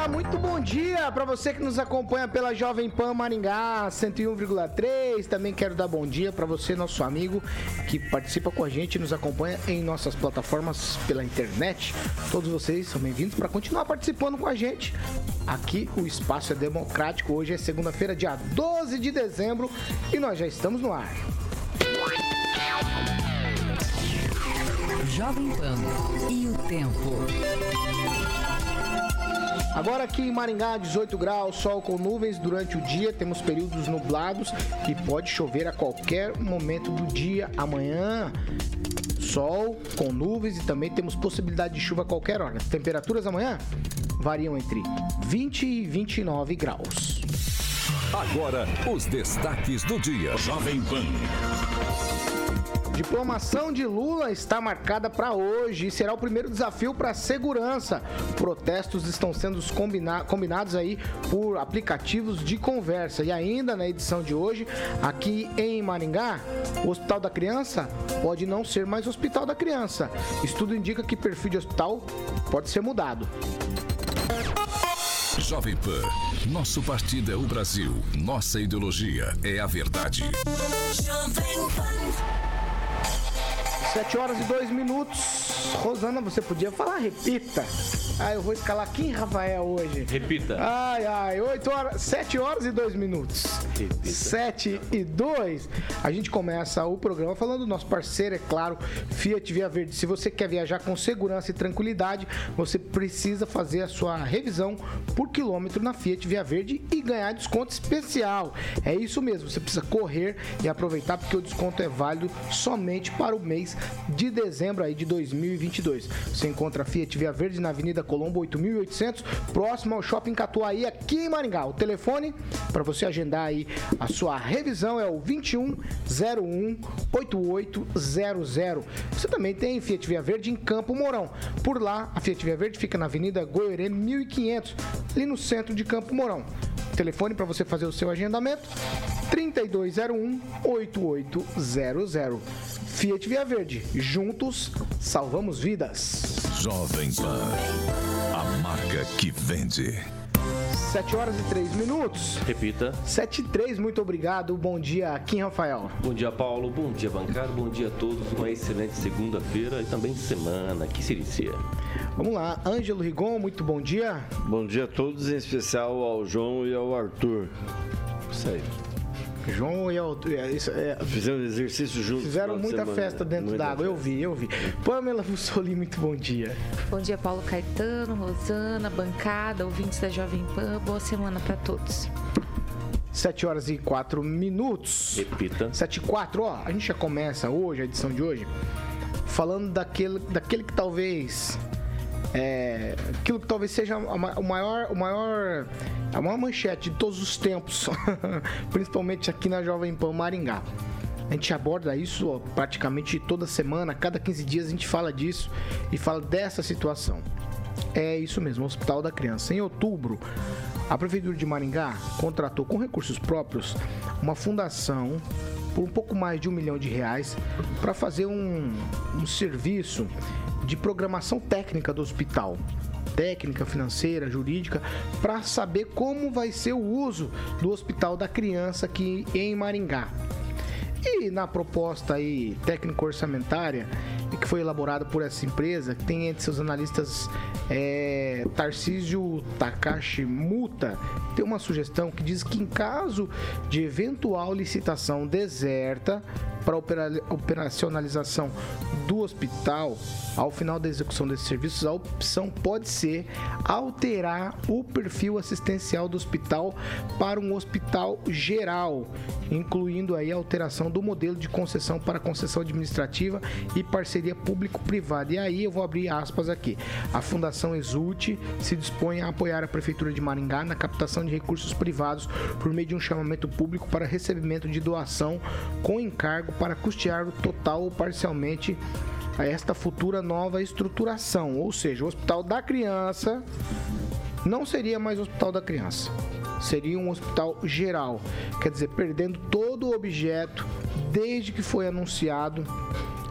Olá, muito bom dia para você que nos acompanha pela Jovem Pan Maringá 101,3. Também quero dar bom dia para você, nosso amigo, que participa com a gente e nos acompanha em nossas plataformas pela internet. Todos vocês são bem-vindos para continuar participando com a gente. Aqui o espaço é democrático. Hoje é segunda-feira, dia 12 de dezembro, e nós já estamos no ar. Jovem Pan e o tempo. Agora aqui em Maringá, 18 graus, sol com nuvens durante o dia, temos períodos nublados e pode chover a qualquer momento do dia. Amanhã, sol com nuvens e também temos possibilidade de chuva a qualquer hora. As temperaturas amanhã variam entre 20 e 29 graus. Agora, os destaques do dia. Jovem Pan. Diplomação de Lula está marcada para hoje e será o primeiro desafio para a segurança. Protestos estão sendo combina combinados aí por aplicativos de conversa. E ainda na edição de hoje, aqui em Maringá, o Hospital da Criança pode não ser mais Hospital da Criança. Estudo indica que perfil de hospital pode ser mudado. Jovem Pan, nosso partido é o Brasil, nossa ideologia é a verdade. Jovem Pan. 7 horas e 2 minutos. Rosana, você podia falar, repita. Ah, eu vou escalar quem, Rafael, hoje? Repita. Ai, ai, 8 horas, 7 horas e 2 minutos. Repita. 7 e 2. A gente começa o programa falando do nosso parceiro, é claro, Fiat Via Verde. Se você quer viajar com segurança e tranquilidade, você precisa fazer a sua revisão por quilômetro na Fiat Via Verde e ganhar desconto especial. É isso mesmo, você precisa correr e aproveitar porque o desconto é válido somente para o mês de dezembro aí de 2022. Você encontra a Fiat Via Verde na Avenida Colombo 8800, próximo ao Shopping Catuaí, aqui em Maringá. O telefone para você agendar aí a sua revisão é o 2101 8800. Você também tem Fiat Via Verde em Campo Mourão. Por lá, a Fiat Via Verde fica na Avenida Goiorê 1500, ali no centro de Campo Mourão. Telefone para você fazer o seu agendamento 3201 8800. Fiat Via Verde. Juntos salvamos vidas. Jovem Pan. A marca que vende. 7 horas e 3 minutos. Repita. 7 e 3, muito obrigado. Bom dia, Kim Rafael. Bom dia, Paulo. Bom dia, bancário. Bom dia a todos. Uma excelente segunda-feira e também semana que se inicia. Vamos lá, Ângelo Rigon, muito bom dia. Bom dia a todos, em especial ao João e ao Arthur. Isso aí. João e a é, isso, é, Fizemos exercício juntos. Fizeram muita semana, festa dentro d'água, eu vi, eu vi. Pamela Mussoli, muito bom dia. Bom dia, Paulo Caetano, Rosana, bancada, ouvintes da Jovem Pan. Boa semana para todos. 7 horas e 4 minutos. Repita. 7 e 4, ó. A gente já começa hoje, a edição de hoje, falando daquele, daquele que talvez é, aquilo que talvez seja o maior, o maior, a maior manchete de todos os tempos, principalmente aqui na Jovem Pan Maringá. A gente aborda isso ó, praticamente toda semana, cada 15 dias a gente fala disso e fala dessa situação. É isso mesmo, Hospital da Criança. Em outubro, a Prefeitura de Maringá contratou com recursos próprios uma fundação por um pouco mais de um milhão de reais para fazer um, um serviço de programação técnica do hospital técnica, financeira, jurídica, para saber como vai ser o uso do Hospital da Criança aqui em Maringá. E na proposta aí técnico-orçamentária que foi elaborada por essa empresa, que tem entre seus analistas é, Tarcísio Takashi Muta, tem uma sugestão que diz que em caso de eventual licitação deserta para operacionalização do hospital, ao final da execução desses serviços, a opção pode ser alterar o perfil assistencial do hospital para um hospital geral, incluindo aí a alteração do modelo de concessão para concessão administrativa e parceria público-privada. E aí eu vou abrir aspas aqui. A Fundação Exulte se dispõe a apoiar a Prefeitura de Maringá na captação de recursos privados por meio de um chamamento público para recebimento de doação com encargo para custear total ou parcialmente a esta futura nova estruturação. Ou seja, o Hospital da Criança não seria mais o Hospital da Criança. Seria um hospital geral, quer dizer, perdendo todo o objeto desde que foi anunciado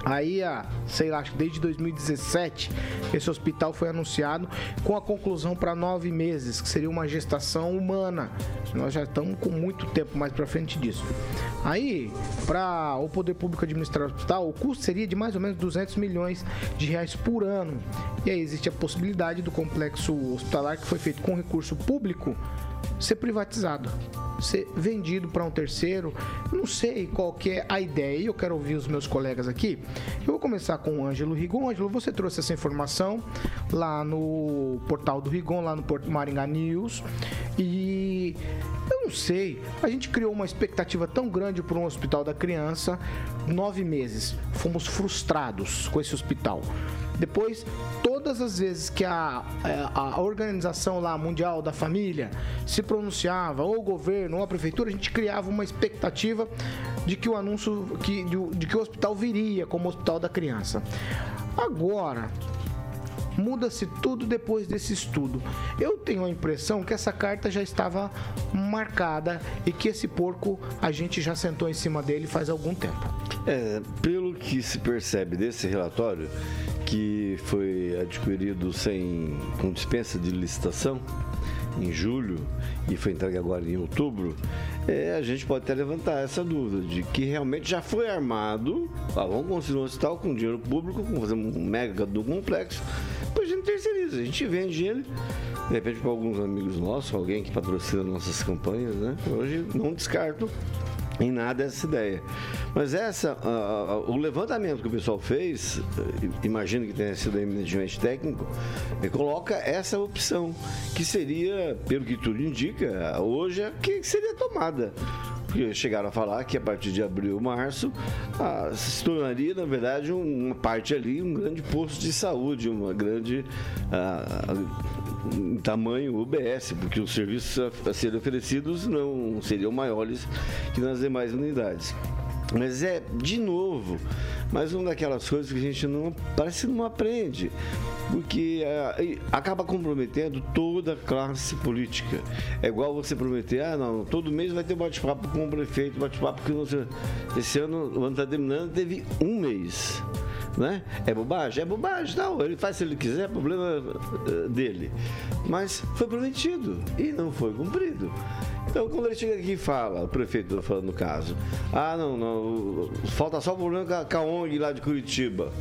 Aí, sei lá, acho que desde 2017, esse hospital foi anunciado com a conclusão para nove meses, que seria uma gestação humana. Nós já estamos com muito tempo mais para frente disso. Aí, para o poder público administrar o hospital, o custo seria de mais ou menos 200 milhões de reais por ano. E aí existe a possibilidade do complexo hospitalar que foi feito com recurso público ser privatizado ser vendido para um terceiro. Não sei qual que é a ideia. Eu quero ouvir os meus colegas aqui. Eu vou começar com o Ângelo Rigon. Ângelo, você trouxe essa informação lá no portal do Rigon, lá no Maringá News. E eu não sei, a gente criou uma expectativa tão grande para um hospital da criança, nove meses. Fomos frustrados com esse hospital. Depois, todas as vezes que a, a, a, organização lá mundial da família se pronunciava, ou o governo, ou a prefeitura, a gente criava uma expectativa de que o anúncio, que, de, de que o hospital viria como hospital da criança. Agora, muda-se tudo depois desse estudo. Eu tenho a impressão que essa carta já estava marcada e que esse porco a gente já sentou em cima dele faz algum tempo. É, pelo que se percebe desse relatório, que foi adquirido sem com dispensa de licitação em julho e foi entregue agora em outubro, é, a gente pode até levantar essa dúvida de que realmente já foi armado. Ah, vamos construir um hospital com dinheiro público, vamos fazer um mega do complexo, depois a gente terceiriza, a gente vende ele, de repente para alguns amigos nossos, alguém que patrocina nossas campanhas, né? Hoje não descarto em nada essa ideia. Mas essa, uh, o levantamento que o pessoal fez, uh, imagino que tenha sido eminentemente técnico, coloca essa opção, que seria, pelo que tudo indica, hoje que seria tomada. Porque chegaram a falar que a partir de abril, março, se tornaria, na verdade, uma parte ali, um grande posto de saúde, uma grande em tamanho UBS, porque os serviços a serem oferecidos não seriam maiores que nas demais unidades. Mas é, de novo, mais uma daquelas coisas que a gente não parece não aprende, porque é, acaba comprometendo toda a classe política. É igual você prometer, ah, não, todo mês vai ter bate-papo com o prefeito, bate-papo que esse ano, o ano está terminando, teve um mês né? É bobagem? É bobagem, não. Ele faz se ele quiser, é problema eh, dele. Mas foi prometido e não foi cumprido. Então, quando ele chega aqui e fala, o prefeito falando no caso, ah, não, não, falta só o problema com a ONG lá de Curitiba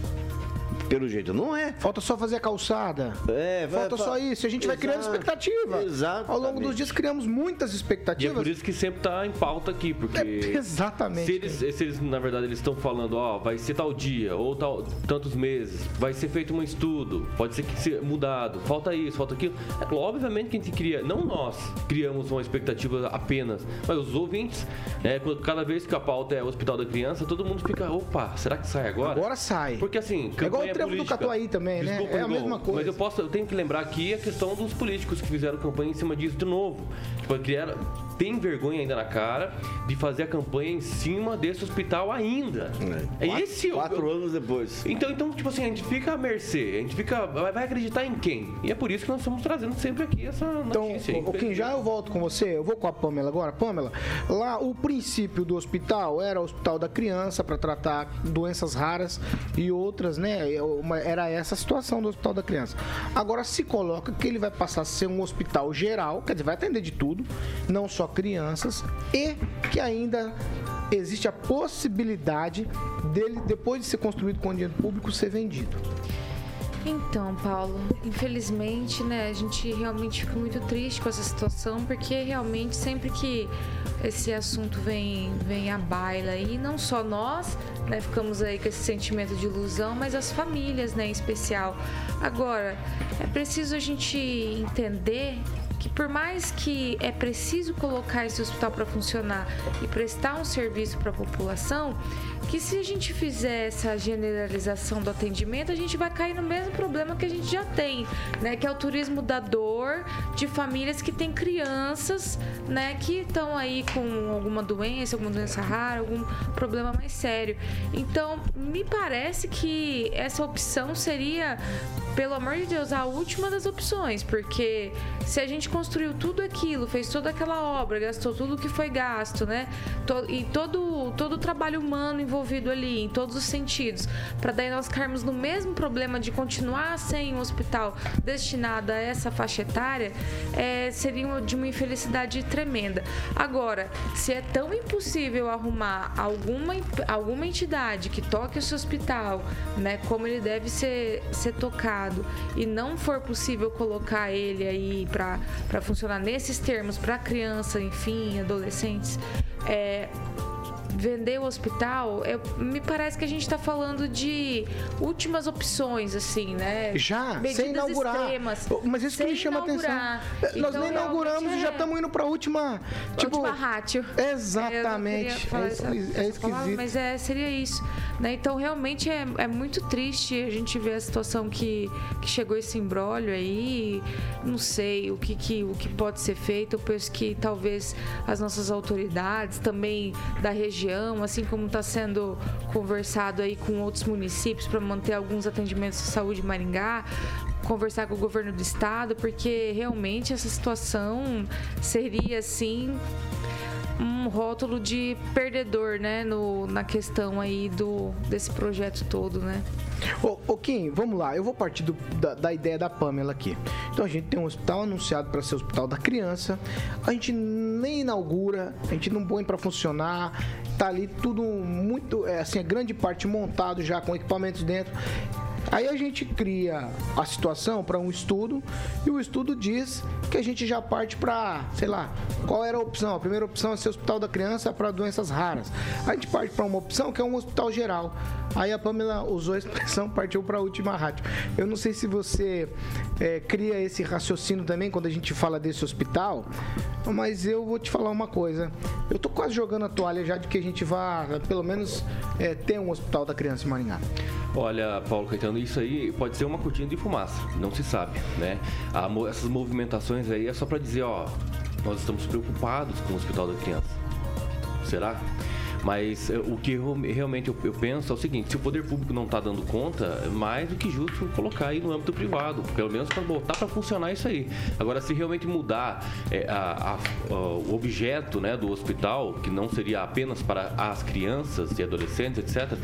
pelo jeito. Não é. Falta só fazer a calçada. É, Falta vai, só isso. A gente Exato. vai criando expectativa. Exato. Ao longo dos dias criamos muitas expectativas. E é por isso que sempre está em pauta aqui, porque. É, exatamente. Se eles, se eles, na verdade, eles estão falando, ó, vai ser tal dia, ou tal, tantos meses, vai ser feito um estudo, pode ser que seja mudado, falta isso, falta aquilo. É, obviamente que a gente cria, não nós criamos uma expectativa apenas, mas os ouvintes, né, cada vez que a pauta é Hospital da Criança, todo mundo fica, opa, será que sai agora? Agora sai. Porque assim, é trevo do Catuaí também, né? Desculpa, né? É a mesma coisa. Mas eu posso, eu tenho que lembrar aqui a questão dos políticos que fizeram campanha em cima disso de novo. Tipo, criaram, tem vergonha ainda na cara de fazer a campanha em cima desse hospital ainda. É, é quatro, esse quatro anos depois. Então, então, tipo assim, a gente fica à mercê, a gente fica. Vai acreditar em quem? E é por isso que nós estamos trazendo sempre aqui essa notícia. Então, o Kim, já eu volto com você, eu vou com a Pamela agora. Pamela, lá o princípio do hospital era o hospital da criança para tratar doenças raras e outras, né? Era essa a situação do hospital da criança. Agora se coloca que ele vai passar a ser um hospital geral, quer dizer, vai atender de tudo, não só crianças, e que ainda existe a possibilidade dele, depois de ser construído com dinheiro público, ser vendido. Então, Paulo, infelizmente, né, a gente realmente fica muito triste com essa situação, porque realmente sempre que esse assunto vem, vem à baila, e não só nós, né, ficamos aí com esse sentimento de ilusão, mas as famílias, né, em especial. Agora, é preciso a gente entender que por mais que é preciso colocar esse hospital para funcionar e prestar um serviço para a população, que se a gente fizer essa generalização do atendimento, a gente vai cair no mesmo problema que a gente já tem, né? Que é o turismo da dor de famílias que têm crianças, né? Que estão aí com alguma doença, alguma doença rara, algum problema mais sério. Então, me parece que essa opção seria, pelo amor de Deus, a última das opções, porque se a gente construiu tudo aquilo, fez toda aquela obra, gastou tudo que foi gasto, né? E todo, todo o trabalho humano envolvido ali, em todos os sentidos, para daí nós cairmos no mesmo problema de continuar sem um hospital destinado a essa faixa etária, é, seria de uma infelicidade tremenda. Agora, se é tão impossível arrumar alguma, alguma entidade que toque esse hospital, né, como ele deve ser, ser tocado, e não for possível colocar ele aí para funcionar nesses termos para criança, enfim, adolescentes, é, vender o hospital, eu, me parece que a gente está falando de últimas opções, assim, né? Já, Medidas sem inaugurar. Extremas, Mas isso que me chama inaugurar. atenção. Então, Nós nem inauguramos é... e já estamos é indo para a última. Tipo, última rátio. Exatamente. É, essa, é, é esquisito. mas é, seria isso. Né? Então, realmente é, é muito triste a gente ver a situação que, que chegou esse embrólio aí. Não sei o que, que, o que pode ser feito. Eu penso que talvez as nossas autoridades também da região região, assim como está sendo conversado aí com outros municípios para manter alguns atendimentos de saúde em Maringá, conversar com o governo do estado, porque realmente essa situação seria assim um rótulo de perdedor, né, no, na questão aí do desse projeto todo, né? Ô, ô Kim, vamos lá. Eu vou partir do, da, da, ideia da Pamela aqui. Então a gente tem um hospital anunciado para ser o hospital da criança. A gente nem inaugura, a gente não põe para funcionar. Tá ali tudo muito, é, assim, a grande parte montado já com equipamentos dentro. Aí a gente cria a situação para um estudo e o estudo diz que a gente já parte para, sei lá, qual era a opção? A primeira opção é ser hospital da criança para doenças raras. A gente parte para uma opção que é um hospital geral. Aí a Pamela usou a expressão, partiu para a última rádio. Eu não sei se você é, cria esse raciocínio também quando a gente fala desse hospital, mas eu vou te falar uma coisa. Eu tô quase jogando a toalha já de que a gente vá, pelo menos, é, ter um hospital da criança em Maringá. Olha, Paulo Caetano, isso aí pode ser uma cortina de fumaça, não se sabe, né? A, essas movimentações aí é só para dizer, ó, nós estamos preocupados com o Hospital da Criança. Será? Mas eh, o que eu, realmente eu, eu, penso é o seguinte: se o poder público não está dando conta, é mais do que justo colocar aí no âmbito privado, pelo menos para botar para funcionar isso aí. Agora, se realmente mudar é, a, a, o objeto né, do hospital, que não seria apenas para as crianças e adolescentes, etc.,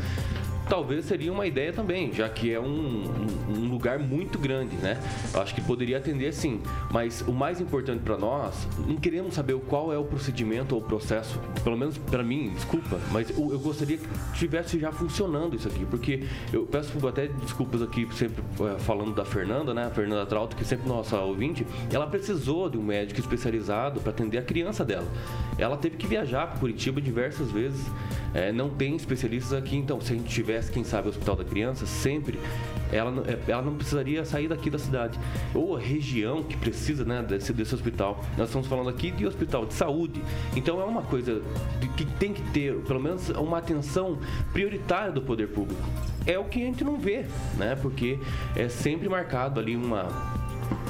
talvez seria uma ideia também, já que é um, um, lugar muito grande, né? Eu acho que poderia atender sim, mas o mais importante para nós, não queremos saber qual é o procedimento ou o processo, pelo menos para mim, desculpa, mas eu, eu, gostaria que tivesse já funcionando isso aqui, porque eu peço até desculpas aqui, sempre é, falando da Fernanda, né? A Fernanda Trauto, que sempre nossa ouvinte, ela precisou de um médico especializado para atender a criança dela. Ela teve que viajar para Curitiba diversas vezes, é, não tem especialistas aqui, então se a gente tiver tivesse, quem sabe, o Hospital da Criança, sempre, ela, é, ela não precisaria sair daqui da cidade. Ou a região que precisa né, desse, desse hospital. Nós estamos falando aqui de hospital de saúde. Então é uma coisa que tem que ter, pelo menos, uma atenção prioritária do poder público. É o que a gente não vê, né? Porque é sempre marcado ali uma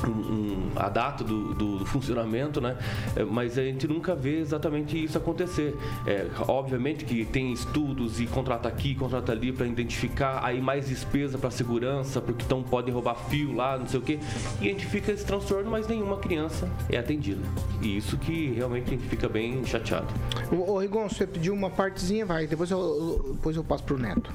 um, a data do, do, do, funcionamento, né? É, mas a gente nunca vê exatamente isso acontecer. É, obviamente que tem estudos e contrata aqui, contrata ali para identificar, aí mais despesa para segurança, porque então podem roubar fio lá, não sei o quê. E a gente fica esse transtorno, mas nenhuma criança é atendida. E isso que realmente a gente fica bem chateado. Ô, Rigon, você pediu uma partezinha, vai, depois eu, depois eu passo pro Neto.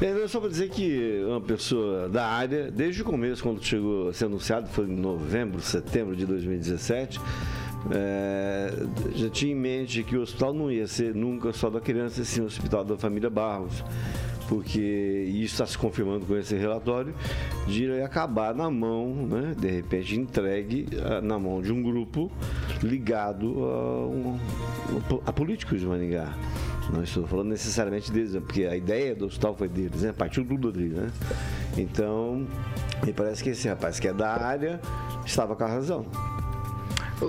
É, só para dizer que uma pessoa da área, desde o começo, quando chegou a ser foi em novembro, setembro de 2017, é, já tinha em mente que o hospital não ia ser nunca só da criança, sim o hospital da família Barros porque isso está se confirmando com esse relatório, de ele acabar na mão, né, de repente entregue ah, na mão de um grupo ligado a, um, a políticos de Maningá. Não estou falando necessariamente deles, né, porque a ideia do hospital foi deles, né? Partiu tudo dele, né? Então, me parece que esse rapaz que é da área estava com a razão.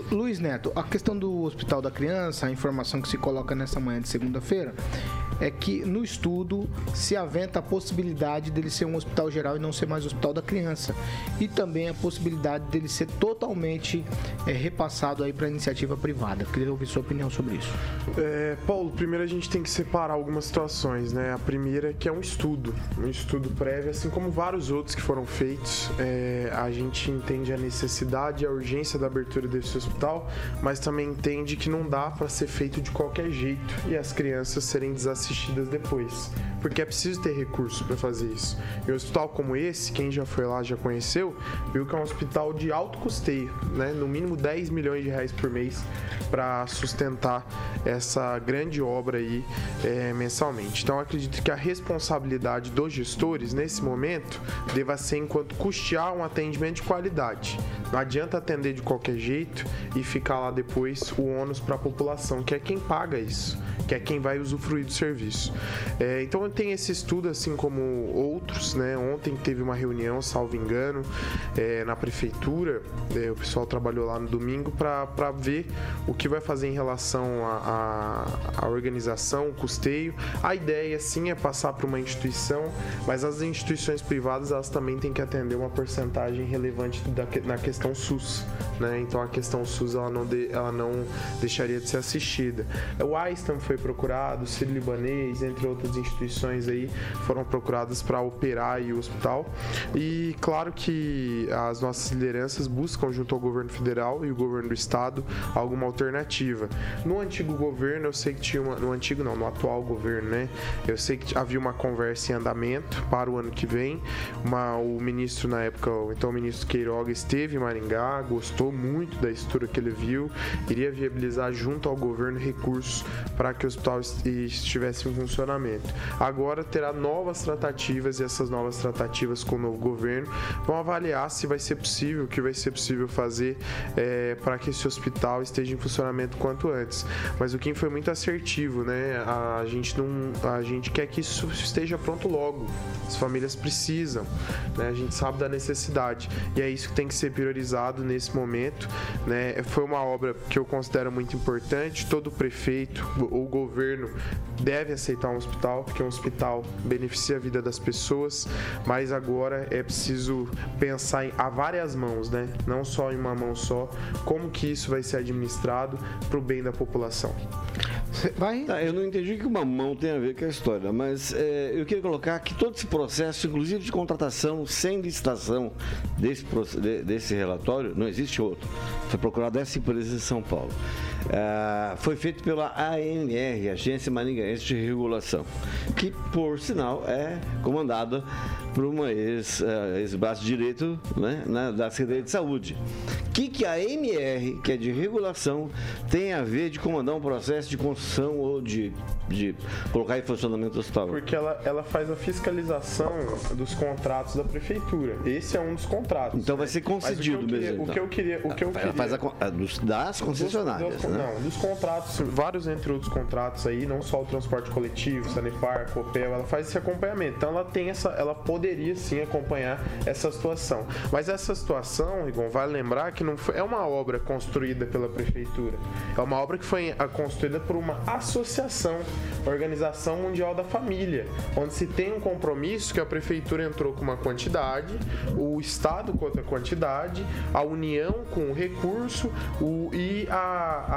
Luiz Neto, a questão do Hospital da Criança, a informação que se coloca nessa manhã de segunda-feira, é que no estudo se aventa a possibilidade dele ser um hospital geral e não ser mais hospital da criança. E também a possibilidade dele ser totalmente é, repassado aí para iniciativa privada. Queria ouvir sua opinião sobre isso. É, Paulo, primeiro a gente tem que separar algumas situações, né? A primeira é que é um estudo, um estudo prévio, assim como vários outros que foram feitos. É, a gente entende a necessidade e a urgência da abertura desse hospital, mas também entende que não dá para ser feito de qualquer jeito e as crianças serem desassistidas assistidas depois, porque é preciso ter recurso para fazer isso. E um hospital como esse, quem já foi lá já conheceu, viu que é um hospital de alto custeio, né? no mínimo 10 milhões de reais por mês para sustentar essa grande obra aí é, mensalmente. Então acredito que a responsabilidade dos gestores nesse momento deva ser enquanto custear um atendimento de qualidade. Não adianta atender de qualquer jeito e ficar lá depois o ônus para a população, que é quem paga isso, que é quem vai usufruir do serviço serviço. É, então tem esse estudo, assim como outros, né? Ontem teve uma reunião, salvo engano, é, na prefeitura, é, o pessoal trabalhou lá no domingo para ver o que vai fazer em relação à organização, o custeio. A ideia, sim, é passar para uma instituição, mas as instituições privadas, elas também têm que atender uma porcentagem relevante da, na questão SUS, né? Então a questão SUS, ela não, de, ela não deixaria de ser assistida. O Einstein foi procurado, o Ciro Libanês, entre outras instituições aí, foram procuradas para operar o hospital. E claro que as nossas lideranças buscam, junto ao governo federal e o governo do estado, alguma alternativa. No antigo governo, eu sei que tinha uma. No antigo não, no atual governo, né? Eu sei que havia uma conversa em andamento para o ano que vem. Uma, o ministro, na época, então o ministro Queiroga esteve em Maringá, gostou muito da estrutura que ele viu, iria viabilizar junto ao governo recursos para que o hospital estivesse em funcionamento. Agora terá novas tratativas e essas novas tratativas com o novo governo vão avaliar se vai ser possível, o que vai ser possível fazer é, para que esse hospital esteja em funcionamento quanto antes. Mas o Kim foi muito assertivo, né? A gente não, a gente quer que isso esteja pronto logo. As famílias precisam, né? A gente sabe da necessidade e é isso que tem que ser priorizado nesse momento, né? Foi uma obra que eu considero muito importante. Todo prefeito, o governo deve deve aceitar um hospital, porque um hospital beneficia a vida das pessoas, mas agora é preciso pensar em, a várias mãos, né? Não só em uma mão só, como que isso vai ser administrado para o bem da população. Vai? Tá, eu não entendi que uma mão tem a ver com a história, mas é, eu queria colocar que todo esse processo, inclusive de contratação sem licitação desse, desse relatório, não existe outro. Foi procurado essa empresa de São Paulo. É, foi feito pela ANR, Agência Maringaense de Regulação, que, por sinal, é comandada por uma ex-braço ex direito né, na, da Secretaria de Saúde. O que, que a ANR, que é de regulação, tem a ver de comandar um processo de construção ou de, de colocar em funcionamento o hospital? Porque ela, ela faz a fiscalização dos contratos da prefeitura. Esse é um dos contratos. Então vai ser concedido o queria, mesmo. Então. O que eu queria. O que eu ela queria... faz a, dos, das concessionárias. Dos, dos, né? Não, dos contratos, vários entre outros contratos aí, não só o transporte coletivo, Sanepar, Copel, ela faz esse acompanhamento. Então ela tem essa. Ela poderia sim acompanhar essa situação. Mas essa situação, Rigon, vale lembrar que não foi, é uma obra construída pela prefeitura. É uma obra que foi construída por uma associação, Organização Mundial da Família, onde se tem um compromisso que a prefeitura entrou com uma quantidade, o Estado com outra quantidade, a União com o recurso o, e a. A,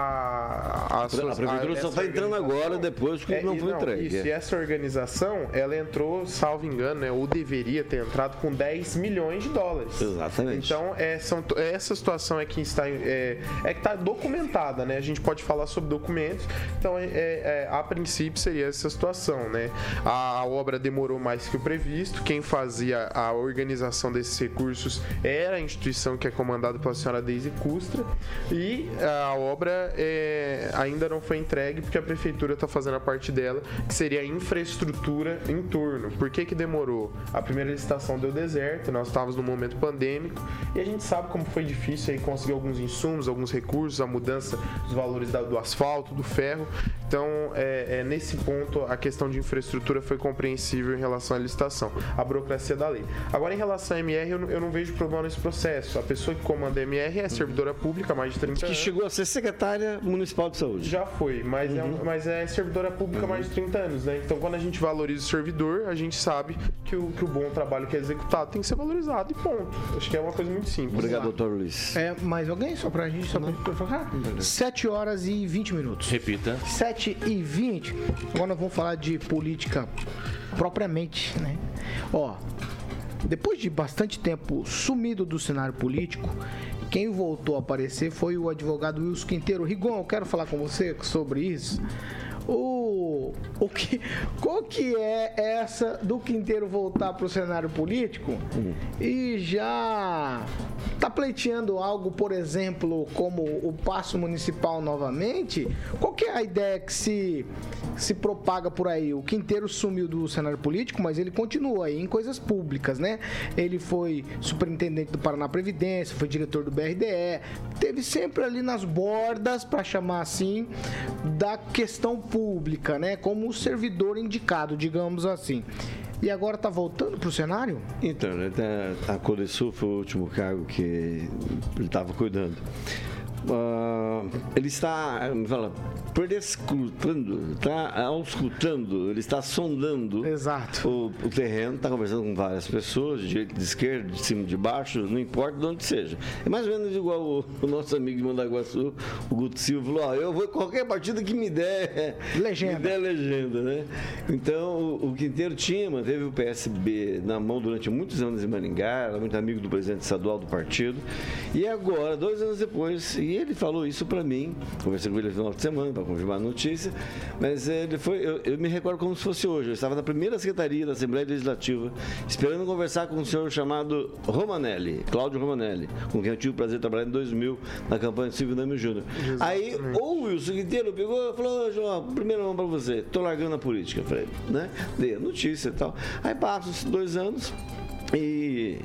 a, a, a prefeitura só está entrando agora, depois que é, não foi não, entregue. Isso, e essa organização, ela entrou, salvo engano, né, ou deveria ter entrado com 10 milhões de dólares. Exatamente. Então, é, são, essa situação é que está, é, é que está documentada, né? A gente pode falar sobre documentos. Então, é, é, a princípio, seria essa situação, né? A, obra demorou mais que o previsto, quem fazia a organização desses recursos era a instituição que é comandada pela senhora Deise Custra e a obra é, ainda não foi entregue porque a prefeitura está fazendo a parte dela, que seria a infraestrutura em torno. Por que, que demorou? A primeira licitação deu deserto, nós estávamos no momento pandêmico e a gente sabe como foi difícil aí conseguir alguns insumos, alguns recursos, a mudança dos valores do asfalto, do ferro. Então, é, é, nesse ponto, a questão de infraestrutura foi compreensível em relação à licitação, a burocracia da lei. Agora, em relação à MR, eu não, eu não vejo problema nesse processo. A pessoa que comanda a MR é servidora pública há mais de 30 Que anos. chegou a ser secretária municipal de saúde. Já foi, mas, é, um- mas é servidora pública há mais de 30 anos, né? Então, quando a gente valoriza o servidor, a gente sabe que o, que o bom trabalho que é executado tem que ser valorizado e ponto. Acho que é uma coisa muito simples. Obrigado, doutor Luiz. É, mais alguém? Só pra gente, só pra gente focar? 7 horas e 20 minutos. Repita. 7 e 20. Agora nós vamos falar de política propriamente, né? Ó, depois de bastante tempo sumido do cenário político, quem voltou a aparecer foi o advogado Wilson Quinteiro. Rigon, eu quero falar com você sobre isso. O, o que, qual que é essa do Quinteiro voltar para o cenário político e já tá pleiteando algo, por exemplo, como o passo municipal novamente? Qual que é a ideia que se, se propaga por aí? O Quinteiro sumiu do cenário político, mas ele continua aí em coisas públicas, né? Ele foi superintendente do Paraná Previdência, foi diretor do BRDE, teve sempre ali nas bordas, para chamar assim, da questão pública, né? Como o servidor indicado, digamos assim. E agora tá voltando pro cenário? Então, né, tá- a Codesul foi o último cargo que ele estava cuidando. Ah, ele está, fala, prescrutando, está auscultando, ele está sondando Exato. o, o terreno, está conversando com várias pessoas, de direita, de esquerda, de cima, de baixo, não importa de onde seja. É mais ou menos igual o, o nosso amigo de Mandaguaçu, o Guto Silva, falou, ó, eu vou qualquer partido que me der Legenda. me der legenda, né? Então, o, o Quinteiro tinha, manteve o PSB na mão durante muitos anos em Maringá, era muito amigo do presidente estadual do partido. E agora, dois anos depois, e ele falou isso para mim, conversei com ele no final de semana para confirmar a notícia, mas ele foi, eu, eu me recordo como se fosse hoje, eu estava na primeira secretaria da Assembleia Legislativa, esperando conversar com um senhor chamado Romanelli, Cláudio Romanelli, com quem eu tive o prazer de trabalhar em 2000 na campanha de Silvio Nami Júnior. Aí, o Wilson Quinteiro pegou e falou, "Ô, João, primeira mão para você, tô largando a política. Falei, né? Dei a notícia e tal. Aí passam dois anos, e,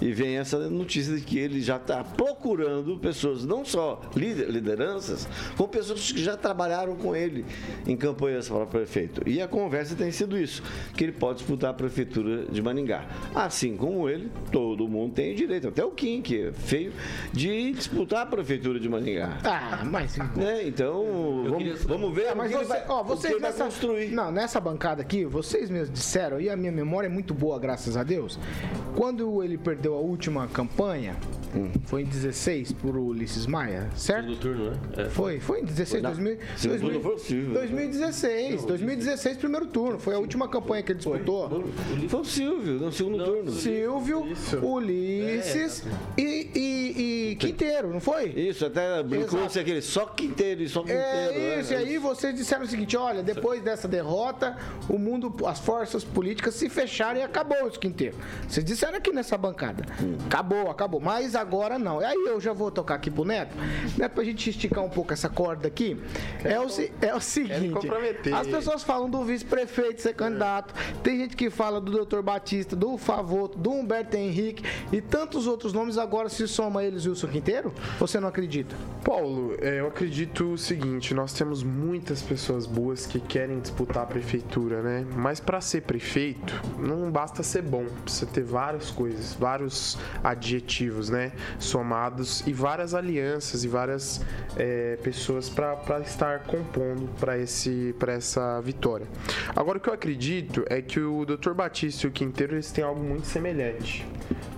e vem essa notícia de que ele já está procurando pessoas, não só lider- lideranças, como pessoas que já trabalharam com ele em campanhas para prefeito. E a conversa tem sido isso, que ele pode disputar a prefeitura de Maningá. Assim como ele, todo mundo tem direito, até o Kim, que é feio, de disputar a prefeitura de Maningá. Ah, mas. Né? Então, queria- vamos, vamos ver Ah, mas você, vai, ó, vocês nessa, construir. Não, nessa bancada aqui, vocês mesmos disseram, e a minha memória é muito boa, graças a Deus. Quando ele perdeu a última campanha, Hum. foi em 16 por Ulisses Maia, certo? Segundo turno, né? É. Foi, foi em 16, Não, 2000, segundo 2000, turno foi o Silvio. 2016, 2016, primeiro turno. Foi a última campanha que ele disputou. Foi o Silvio, no segundo turno. Silvio, Ulisses e, e- e Quinteiro, não foi? Isso, até brincou-se aquele só quinteiro e só quinteiro. É isso, e né? aí vocês disseram o seguinte: olha, depois dessa derrota, o mundo, as forças políticas se fecharam e acabou o quinteiro. Vocês disseram aqui nessa bancada. Acabou, acabou. Mas agora não. Aí eu já vou tocar aqui pro Neto, Neto, pra gente esticar um pouco essa corda aqui. É o, é o seguinte: as pessoas falam do vice-prefeito ser candidato, tem gente que fala do doutor Batista, do Favoto, do Humberto Henrique e tantos outros nomes. Agora se soma eles e o Wilson Quinteiro? Você não acredita? Paulo, é, eu acredito o seguinte: nós temos muitas pessoas boas que querem disputar a prefeitura, né? Mas para ser prefeito, não basta ser bom, precisa ter várias coisas, vários adjetivos, né? Somados e várias alianças e várias é, pessoas para estar compondo para esse para essa vitória. Agora o que eu acredito é que o Dr. Batista e o Quinteiro eles têm algo muito semelhante.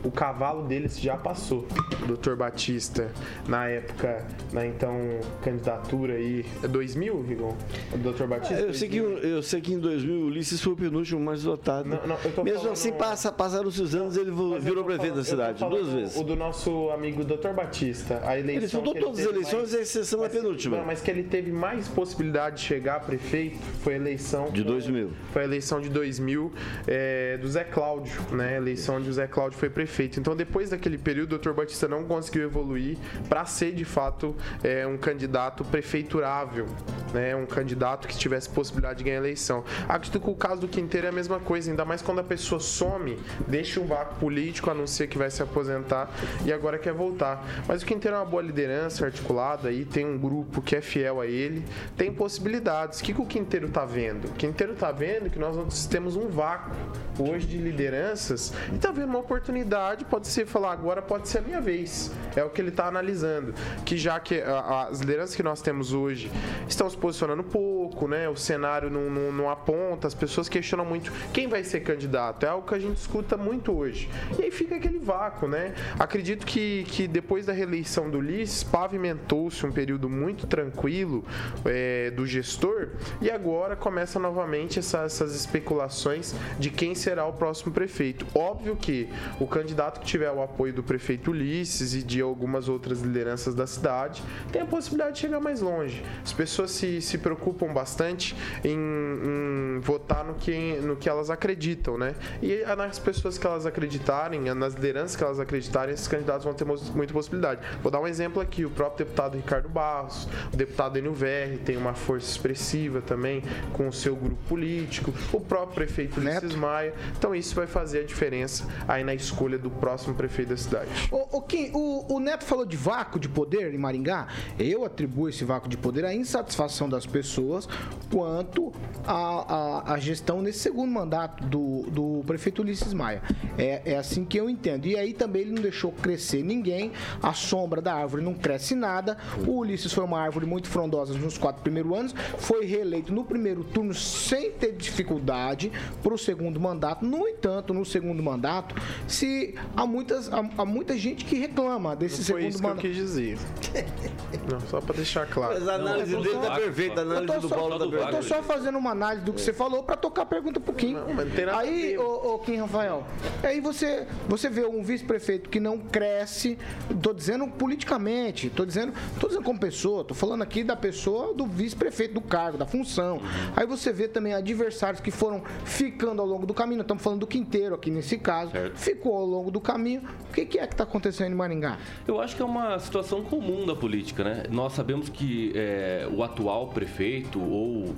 O cavalo deles já passou. Dr. Batista, na época, na então candidatura aí. É 2000, Rigon? Dr. Batista? É, eu, sei que, eu sei que em 2000 o Ulisses foi o penúltimo mais votado. Não, não, eu tô Mesmo falando- assim, passa, passaram-se os anos ele Mas virou prefeito da cidade, duas vezes. O do nosso amigo Dr. Batista. A eleição. Ele ele todas as eleições, mais- a exceção da mas- penúltima. Não, mas que ele teve mais possibilidade de chegar a prefeito foi a eleição. De 2000. Foi a eleição de 2000 é, do Zé Cláudio, né? A eleição onde o Zé Cláudio foi prefeito. Então, depois daquele período, o Dr. Batista não conseguiu evoluir para ser, de fato, é, um candidato prefeiturável, né? Um candidato que tivesse possibilidade de ganhar a eleição. Acredito que o caso do Quinteiro é a mesma coisa, ainda mais quando a pessoa some, deixa um vácuo político, anuncia que vai se aposentar e agora quer voltar. Mas o Quinteiro é uma boa liderança articulada aí, tem um grupo que é fiel a ele, tem possibilidades. O que, que o Quinteiro tá vendo? O Quinteiro tá vendo que nós temos um vácuo hoje de lideranças e tá vendo uma oportunidade, pode ser falar agora pode ser a minha vez. É o que ele tá analisando. Que já que as lideranças que nós temos hoje estão se posicionando pouco, né? O cenário não, não, não aponta, as pessoas questionam muito quem vai ser candidato. É algo que a gente escuta muito hoje. E aí fica aquele vácuo, né? Acredito que, que depois da reeleição do Ulisses, pavimentou-se um período muito tranquilo é, do gestor e agora começa novamente essa- essas especulações de quem será o próximo prefeito. Óbvio que o candidato que tiver o apoio do prefeito Ulisses e de algumas outras lideranças da cidade tem a possibilidade de chegar mais longe. As pessoas se, se preocupam bastante em, em votar no que, no que elas acreditam, né? E nas pessoas que elas acreditarem, nas lideranças que elas acreditarem, esses candidatos vão ter muita possibilidade. Vou dar um exemplo aqui: o próprio deputado Ricardo Barros, o deputado Enio Verri tem uma força expressiva também com o seu grupo político, o próprio prefeito Ulisses. Maia. Então, isso vai fazer a diferença aí na escolha do próximo prefeito da cidade. O, o, Kim, o, o Neto falou de vácuo de poder em Maringá. Eu atribuo esse vácuo de poder à insatisfação das pessoas quanto à, gestão nesse segundo mandato do, do prefeito Ulisses Maia. É, é assim que eu entendo. E aí também ele não deixou crescer ninguém, a sombra da árvore não cresce nada. O Ulisses foi uma árvore muito frondosa nos quatro primeiros anos, foi reeleito no primeiro turno sem ter dificuldade para o segundo mandato. No entanto, no segundo mandato, se há muitas há, há muita gente que reclama desse Não foi segundo isso que eu mandato. quis dizer. Não, só pra deixar claro. Mas a análise Não, dele tá perfeita, a Eu análise tô, do só, Paulo tá do eu tô perfeita. só fazendo uma análise do que você falou para tocar a pergunta pro Kim. Não, mas não tem nada a aí, ô, ô, Kim Rafael, aí você, você vê um vice-prefeito que não cresce, tô dizendo politicamente, tô dizendo, tô dizendo como pessoa, tô falando aqui da pessoa do vice-prefeito, do cargo, da função. Aí você vê também adversários que foram ficando ao longo do caminho, nós estamos falando do Quinteiro aqui nesse caso, Certo. ficou ao longo do caminho. O que, que é que está acontecendo em Maringá? Eu acho que é uma situação comum da política, né? Nós sabemos que é, o atual prefeito ou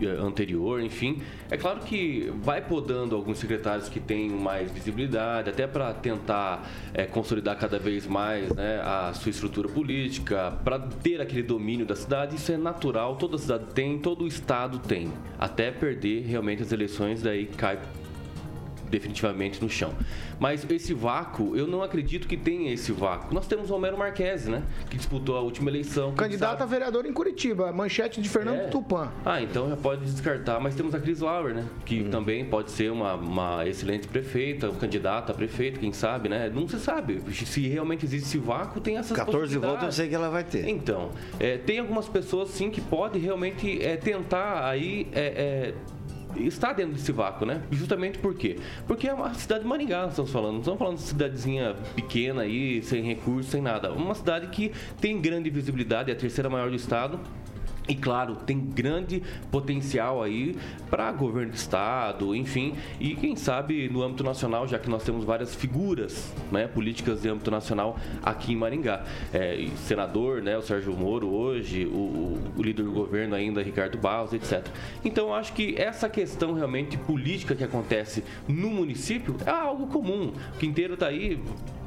é, anterior, enfim, é claro que vai podando alguns secretários que têm mais visibilidade, até para tentar é, consolidar cada vez mais né, a sua estrutura política, para ter aquele domínio da cidade. Isso é natural, toda cidade tem, todo estado tem. Até perder realmente as eleições, daí cai definitivamente no chão. Mas esse vácuo, eu não acredito que tenha esse vácuo. Nós temos o Romero Marques, né? Que disputou a última eleição. Candidato a vereador em Curitiba, manchete de Fernando É. Tupan. Ah, então já pode descartar. Mas temos a Cris Lauer, né? Que Hum. também pode ser uma, uma excelente prefeita, um candidato a prefeito, quem sabe, né? Não se sabe. Se realmente existe esse vácuo, tem essas 14 votos eu sei que ela vai ter. Então, é, tem algumas pessoas sim que podem realmente é, tentar aí estar dentro desse vácuo, né? Justamente por quê? Porque é uma cidade de Maringá, estamos falando. Não estamos falando de cidadezinha pequena aí, sem recursos, sem nada. Uma cidade que tem grande visibilidade, é a terceira maior do estado. E claro, tem grande potencial aí para governo do estado, enfim, e quem sabe no âmbito nacional, já que nós temos várias figuras né, políticas de âmbito nacional aqui em Maringá. É, senador, né, o Sérgio Moro hoje, o, o- líder do governo ainda, Ricardo Barros, etc. Então eu acho que essa questão realmente política que acontece no município é algo comum. O Quinteiro está aí,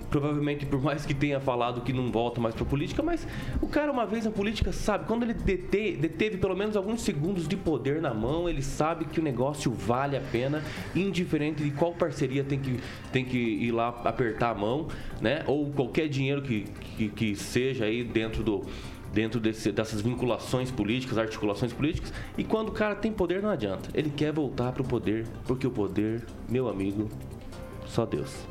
provavelmente por mais que tenha falado que não volta mais pra política, mas o cara uma vez na política sabe, quando ele dete- deteve pelo menos alguns segundos de poder na mão, ele sabe que o negócio vale a pena, indiferente de qual parceria tem que, tem que ir lá apertar a mão, né? Ou qualquer dinheiro que, que, que seja aí dentro do dentro desse- dessas vinculações políticas, articulações políticas, e quando o cara tem poder não adianta. Ele quer voltar pro poder, porque o poder, meu amigo, só Deus.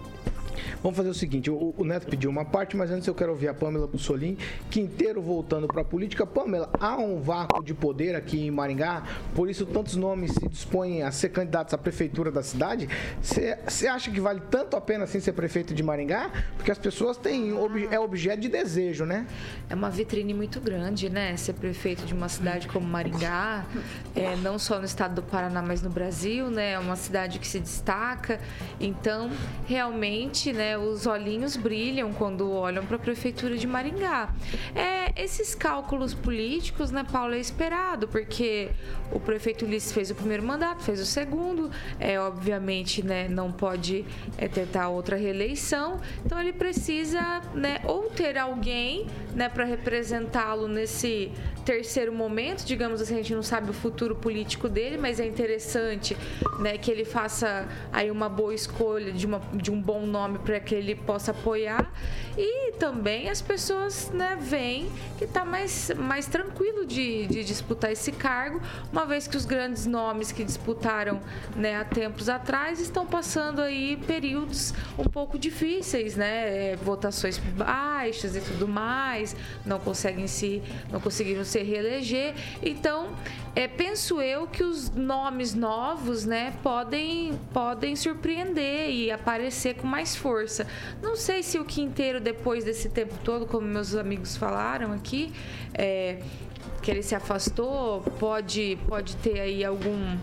Vamos fazer o seguinte: o, o Neto pediu uma parte, mas antes eu quero ouvir a Pamela Bussolini. Quinteiro voltando para a política. Pamela, há um vácuo de poder aqui em Maringá, por isso tantos nomes se dispõem a ser candidatos à prefeitura da cidade. Você acha que vale tanto a pena assim ser prefeito de Maringá? Porque as pessoas têm. ob- É objeto de desejo, né? É uma vitrine muito grande, né? Ser prefeito de uma cidade como Maringá, é, não só no estado do Paraná, mas no Brasil, né? É uma cidade que se destaca. Então, realmente, né? Os olhinhos brilham quando olham para a prefeitura de Maringá. É, esses cálculos políticos, né, Paulo, é esperado, porque o prefeito Ulisses fez o primeiro mandato, fez o segundo, é obviamente, né, não pode é, tentar outra reeleição, então ele precisa, né, ou ter alguém, né, para representá-lo nesse terceiro momento, digamos assim, a gente não sabe o futuro político dele, mas é interessante, né, que ele faça aí uma boa escolha de, uma, de um bom nome para que ele possa apoiar. E também as pessoas, né, veem que está mais, mais tranquilo de, de disputar esse cargo, uma vez que os grandes nomes que disputaram, né, há tempos atrás estão passando aí períodos um pouco difíceis, né, é, votações baixas e tudo mais, não conseguem se, não conseguiram se reeleger, então é, penso eu que os nomes novos, né, podem, podem surpreender e aparecer com mais força. Não sei se o Quinteiro, depois desse tempo todo, como meus amigos falaram aqui, é, que ele se afastou, pode, pode ter aí algum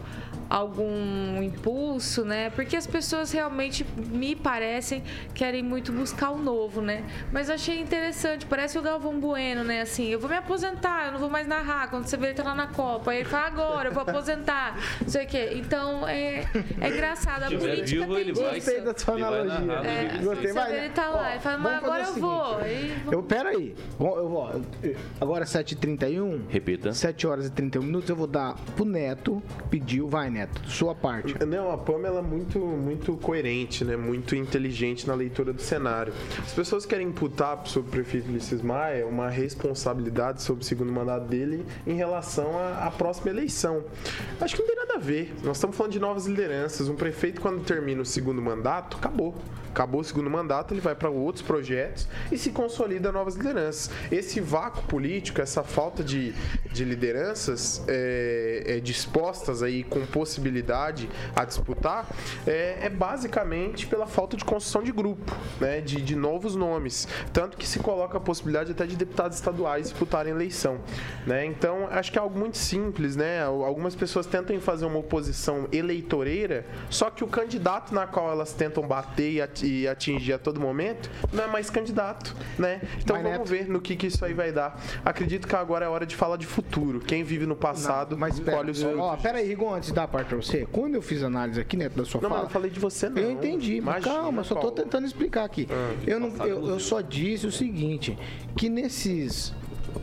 algum impulso, né? Porque as pessoas realmente me parecem querem muito buscar o novo, né? Mas eu achei interessante, parece o Galvão Bueno, né? Assim, eu vou me aposentar, eu não vou mais narrar. Quando você vê ele tá lá na Copa, aí ele fala agora, eu vou aposentar, não sei o quê. Então é, é engraçado a política vivo, tem ele vai Gostei da sua analogia. narrar, É, Gostei, você vai, vê né? ele tá lá, Ó, ele fala, vamos mas agora eu o vou. seguinte, Aí, Eu, pera aí. Bom, Eu vou, agora é 7h31. Repita. 7 horas e 31 minutos. Eu vou dar pro Neto. Pediu. Vai, Neto. Sua parte. Não, a Pamela é muito, muito coerente, né? Muito inteligente na leitura do cenário. As pessoas querem imputar sobre o prefeito Ulisses Maia uma responsabilidade sobre o segundo mandato dele em relação à, à próxima eleição. Acho que não tem nada a ver. Nós estamos falando de novas lideranças. Um prefeito, quando termina o segundo mandato, acabou. Acabou o segundo mandato, ele vai para outros projetos e se consolida novas lideranças. Esse vácuo político, essa falta de, de lideranças é, é, dispostas aí com possibilidade a disputar, é, é basicamente pela falta de construção de grupo, né, de, de novos nomes. Tanto que se coloca a possibilidade até de deputados estaduais disputarem eleição. Né? Então, acho que é algo muito simples. Né? Algumas pessoas tentam fazer uma oposição eleitoreira, só que o candidato na qual elas tentam bater e ati- e atingir a todo momento não é mais candidato. Né? Então, vamos Neto- ver no que, que isso aí vai dar. Acredito que agora é hora de falar de futuro. Quem vive no passado Mas pera, os ó, frutos. pera aí, Rigon, antes de dar a parte pra você. Quando eu fiz análise aqui, Neto, da sua Não, eu fala. não falei de você, não. Eu entendi, mas Imagina, calma, eu só tô tentando explicar aqui. eu, não, eu, eu só disse o seguinte: que nesses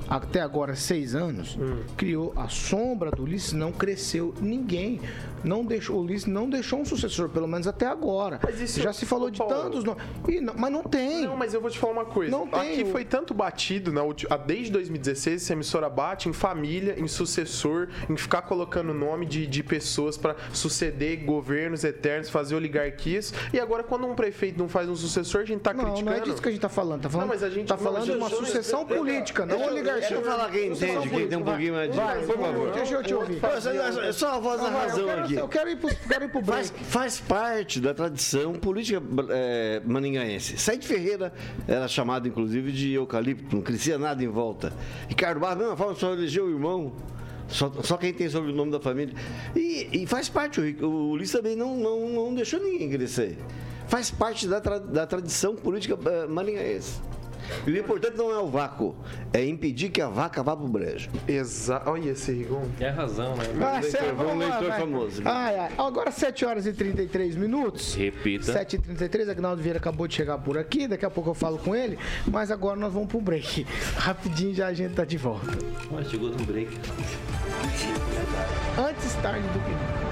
até agora seis anos, Hum. criou a sombra do Ulisses, não cresceu ninguém. Não deixou, o Ulisses não deixou um sucessor, pelo menos até agora. Isso- Já se falou de Paulo. tantos nomes. Não- Mas não tem. Não, mas eu vou te falar uma coisa. Não tem Aqui foi tanto batido na ulti- desde 2016, essa emissora bate em família, em sucessor, em ficar colocando nome de, de pessoas pra suceder governos eternos, fazer oligarquias. E agora, quando um prefeito não faz um sucessor, a gente tá Não, criticando. não é disso que a gente tá falando. Tá falando, Não, mas a gente- tá falando de uma sucessão política, não oligarquia. Deixa eu falar quem entende, quem tem um pouquinho mais de. vai. Por favor. Deixa eu te ouvir. Pô, só- a voz da vai, razão aqui. Eu quero ir pro, quero ir pro break. Faz, faz parte da tradição política é, maningaense. Said Ferreira era chamado, inclusive, de eucalipto, não crescia nada em volta. Ricardo Barra, da mesma forma, só elegeu o irmão. Só, só quem tem sobrenome da família. E, e faz parte, o, o Ulisses também não, não, não deixou ninguém crescer. Faz parte da, tra- da tradição política maningaense. E o importante não é o vácuo, é impedir que a vaca vá pro brejo. Exa... Olha esse Rigon. É razão, né? Ah, leitor, sério, foi um vamos lá, leitor vai. famoso. Ai, ai. Agora 7 horas e 33 minutos. Repita. 7h33, Agnaldo Vieira acabou de chegar por aqui, daqui a pouco eu falo com ele, mas agora nós vamos pro break. Rapidinho já a gente tá de volta. Mas chegou no break. Antes tarde do que.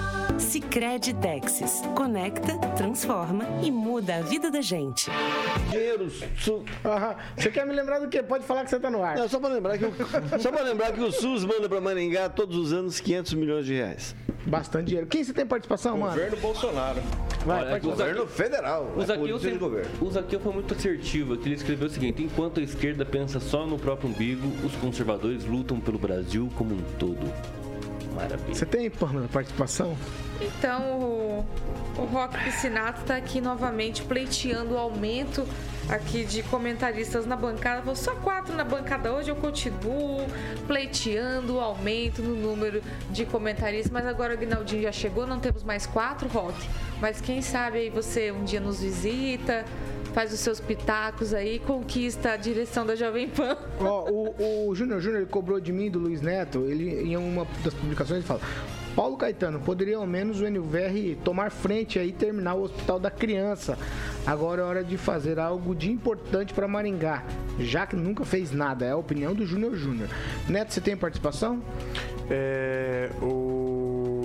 Sicredi Texas. Conecta, transforma e muda a vida da gente. Dinheiro. Su... Aham. Você quer me lembrar do quê? Pode falar que você tá no ar. Não, só para lembrar que o, só para lembrar que o SUS manda para Maringá todos os anos 500 milhões de reais. Bastante dinheiro. Quem você tem participação, mano? Governo Bolsonaro. Vai, Olha. Governo federal. O é Zaqueu, sempre- governo. o Zaqueu foi muito assertivo, que ele escreveu o seguinte: enquanto a esquerda pensa só no próprio umbigo, os conservadores lutam pelo Brasil como um todo. Maravilha. Você tem, Pamela, participação? Então, o, o Rock Piscinato tá aqui novamente pleiteando o aumento aqui de comentaristas na bancada. Vou só quatro na bancada hoje, eu continuo pleiteando o aumento no número de comentaristas. Mas agora o Aguinaldinho já chegou, não temos mais quatro, Rock. Mas quem sabe aí você um dia nos visita, faz os seus pitacos aí, conquista a direção da Jovem Pan. Ó, o, o Júnior Júnior ele cobrou de mim, do Luiz Neto, ele em uma das publicações ele fala. Paulo Caetano, poderia ao menos o NVR tomar frente aí e terminar o Hospital da Criança. Agora é hora de fazer algo de importante para Maringá, já que nunca fez nada. É a opinião do Júnior Júnior. Neto, você tem participação? É, o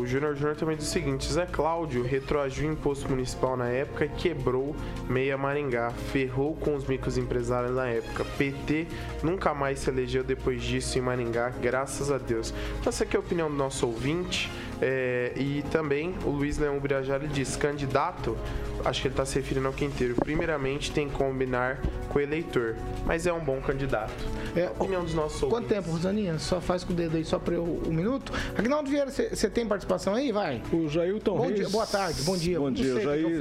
Júnior Júnior também diz o seguinte: Zé Cláudio retroagiu o imposto municipal na época e quebrou Meia Maringá, ferrou com os microempresários na época. PT nunca mais se elegeu depois disso em Maringá, graças a Deus. Essa aqui é a opinião do nosso ouvinte. É, e também o Luiz Leão Birajara diz: candidato, acho que ele está se referindo ao Quinteiro, primeiramente tem que combinar com o eleitor, mas é um bom candidato. É, a opinião dos nossos Quanto ouvintes. tempo, Rosaninha? Só faz com o dedo aí, só para eu um minuto. Agnaldo Vieira, você você tem participação aí? Vai. O Jailton Bom Reis. dia, boa tarde, bom dia. Bom dia, o Jair.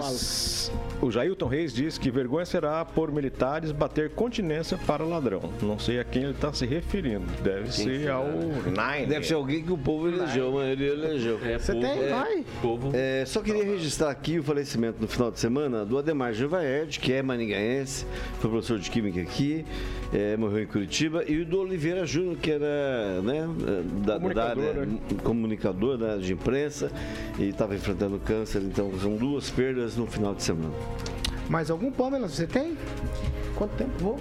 O Jailton Reis diz que vergonha será por militares bater continência para ladrão. Não sei a quem ele está se referindo. Deve ser ao Nine. Deve ser alguém que o povo elegeu, mas ele elegeu. É, Você povo, tem? é, Vai. povo. É, só queria registrar aqui o falecimento no final de semana do Ademar Gilvaerd, que é maningaense, foi professor de Química aqui, é, morreu em Curitiba, e o do Oliveira Júnior, que era né, da, da Comunicador, área, né? comunicador da área de imprensa e estava enfrentando câncer, então são duas perdas no final de semana. Mais algum, Pamela? Você tem? Quanto tempo? Vou.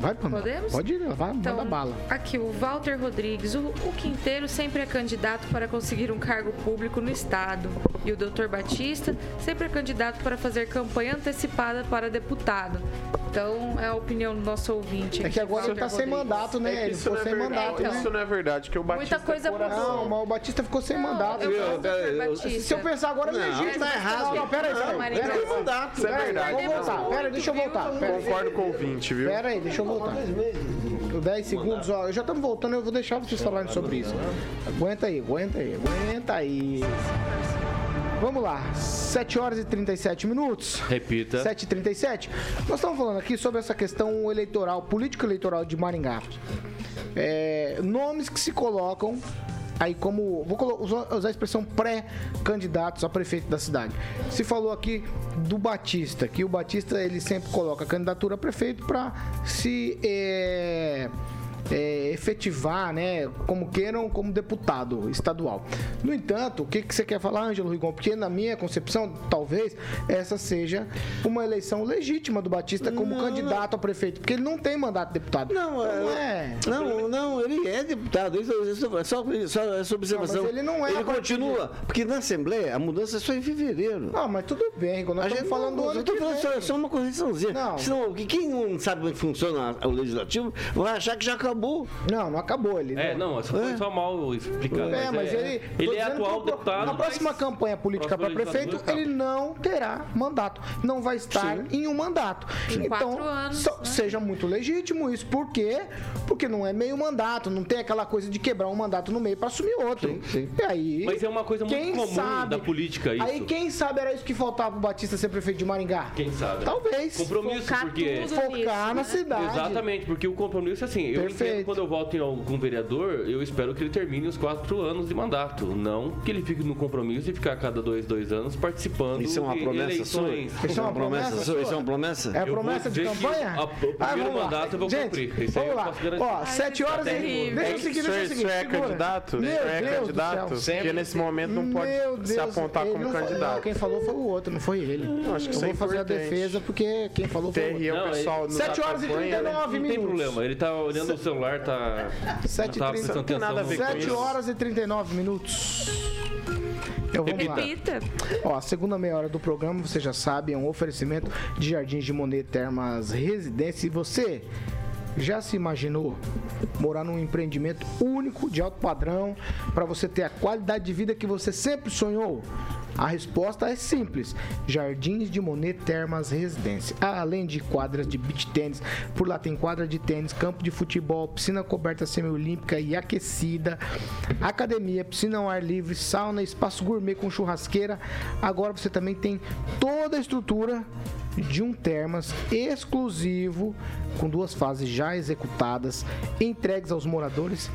Vai, Pamela. Podemos? Pode ir, vai, Então, manda bala. aqui o Walter Rodrigues, o, o Quinteiro sempre é candidato para conseguir um cargo público no Estado. E o Dr. Batista sempre é candidato para fazer campanha antecipada para deputado. Então, é a opinião do nosso ouvinte. É que aqui, agora ele tá sem mandato, né? É ele isso ficou não é sem verdade, mandato, então. né? Isso não é verdade, que o Batista Muita coisa é mudou. Não, mas o Batista ficou sem mandato. eu eu- Batista. Se eu pensar agora, não, é Não, legítimo. tá errado. Não, pera aí, Não, pera aí. Pera aí, mandato. Isso é Pera aí, verdade. vamos voltar. Temos Pera aí, deixa eu muito, voltar. viu? Pera aí. Concordo com o ouvinte, viu? Pera aí, deixa eu voltar. 10 segundos, ó. Já estamos voltando, eu vou deixar vocês falarem sobre isso. Aguenta aí, aguenta aí, aguenta aí. Vamos lá, 7 horas e 37 minutos. Repita. 7h37. Nós estamos falando aqui sobre essa questão eleitoral, político-eleitoral de Maringá. É, nomes que se colocam aí como. Vou usar a expressão pré-candidatos a prefeito da cidade. Se falou aqui do Batista, que o Batista ele sempre coloca a candidatura a prefeito para se. é, é, efetivar, né, como queiram, como deputado estadual. No entanto, o que, que você quer falar, Ângelo Rigon? Porque na minha concepção, talvez essa seja uma eleição legítima do Batista como Não, candidato a prefeito, porque ele não tem mandato de deputado. Não, é. Não, não, ele é deputado. Isso, isso, é só, só essa observação. Não, mas ele não é Ele continua. Porque na Assembleia a mudança é só em fevereiro. Não, mas tudo bem, Rigon. Nós A estamos gente falando do não, ano eu que falando só, é só uma correçãozinha. Não. Senão, que quem não sabe como é funciona o legislativo vai achar que já acabou. Não, não acabou. Ele É, não, isso foi É. só mal explicado. É, mas ele. Ele é atual que deputado. Na próxima campanha política para prefeito, ele não terá mandato. Não vai estar em um mandato. Em então, anos, só- né? seja muito legítimo isso. Por quê? Porque não é meio mandato. Não tem aquela coisa de quebrar um mandato no meio para assumir outro. Sim, sim. E aí. Mas é uma coisa muito comum sabe- da política isso. Aí quem sabe era isso que faltava pro Batista ser prefeito de Maringá? Quem sabe? Talvez. Compromisso, Focar porque... tudo Focar nisso, na né? cidade. Exatamente, porque o compromisso é assim, eu Perfeito. quando eu voto em algum vereador, eu espero que ele termine os quatro anos de mandato, não que ele fique no compromisso e ficar a cada dois, dois anos participando Isso é uma promessa sua? Isso é uma promessa sua? Isso é uma promessa? É promessa de campanha? a- o primeiro vamos lá. mandato eu vou Gente, cumprir. Isso aí vamos eu lá. posso garantir. Ó, 7 horas e... terrível. Deixa eu seguir, deixa eu Isso seguir. é segura. candidato? Meu Isso é Deus do candidato? Porque nesse momento não pode Meu se Deus, apontar como não falou- candidato. não, quem falou foi o outro, não foi ele. Eu acho que eu isso vou é fazer a defesa porque quem falou foi o outro. é o Não, 7 horas e campanha, né? 39 Não minutos. tem problema, ele tá olhando celular tá. 7 não tava e 30. prestando Não tem nada a ver com 7 isso. horas e 39 minutos. Então vamos lá. Repita. Ó, a segunda meia hora do programa, você já sabe, é um oferecimento de Jardins de Monet Termas Residência. E você já se imaginou morar num empreendimento único, de alto padrão, para você ter a qualidade de vida que você sempre sonhou? A resposta é simples: Jardins de Monet Termas Residência. Além de quadras de beach tênis, por lá tem quadra de tênis, campo de futebol, piscina coberta semiolímpica e aquecida, academia, piscina ao ar livre, sauna, espaço gourmet com churrasqueira. Agora você também tem toda a estrutura de um termas exclusivo com duas fases já executadas, entregues aos moradores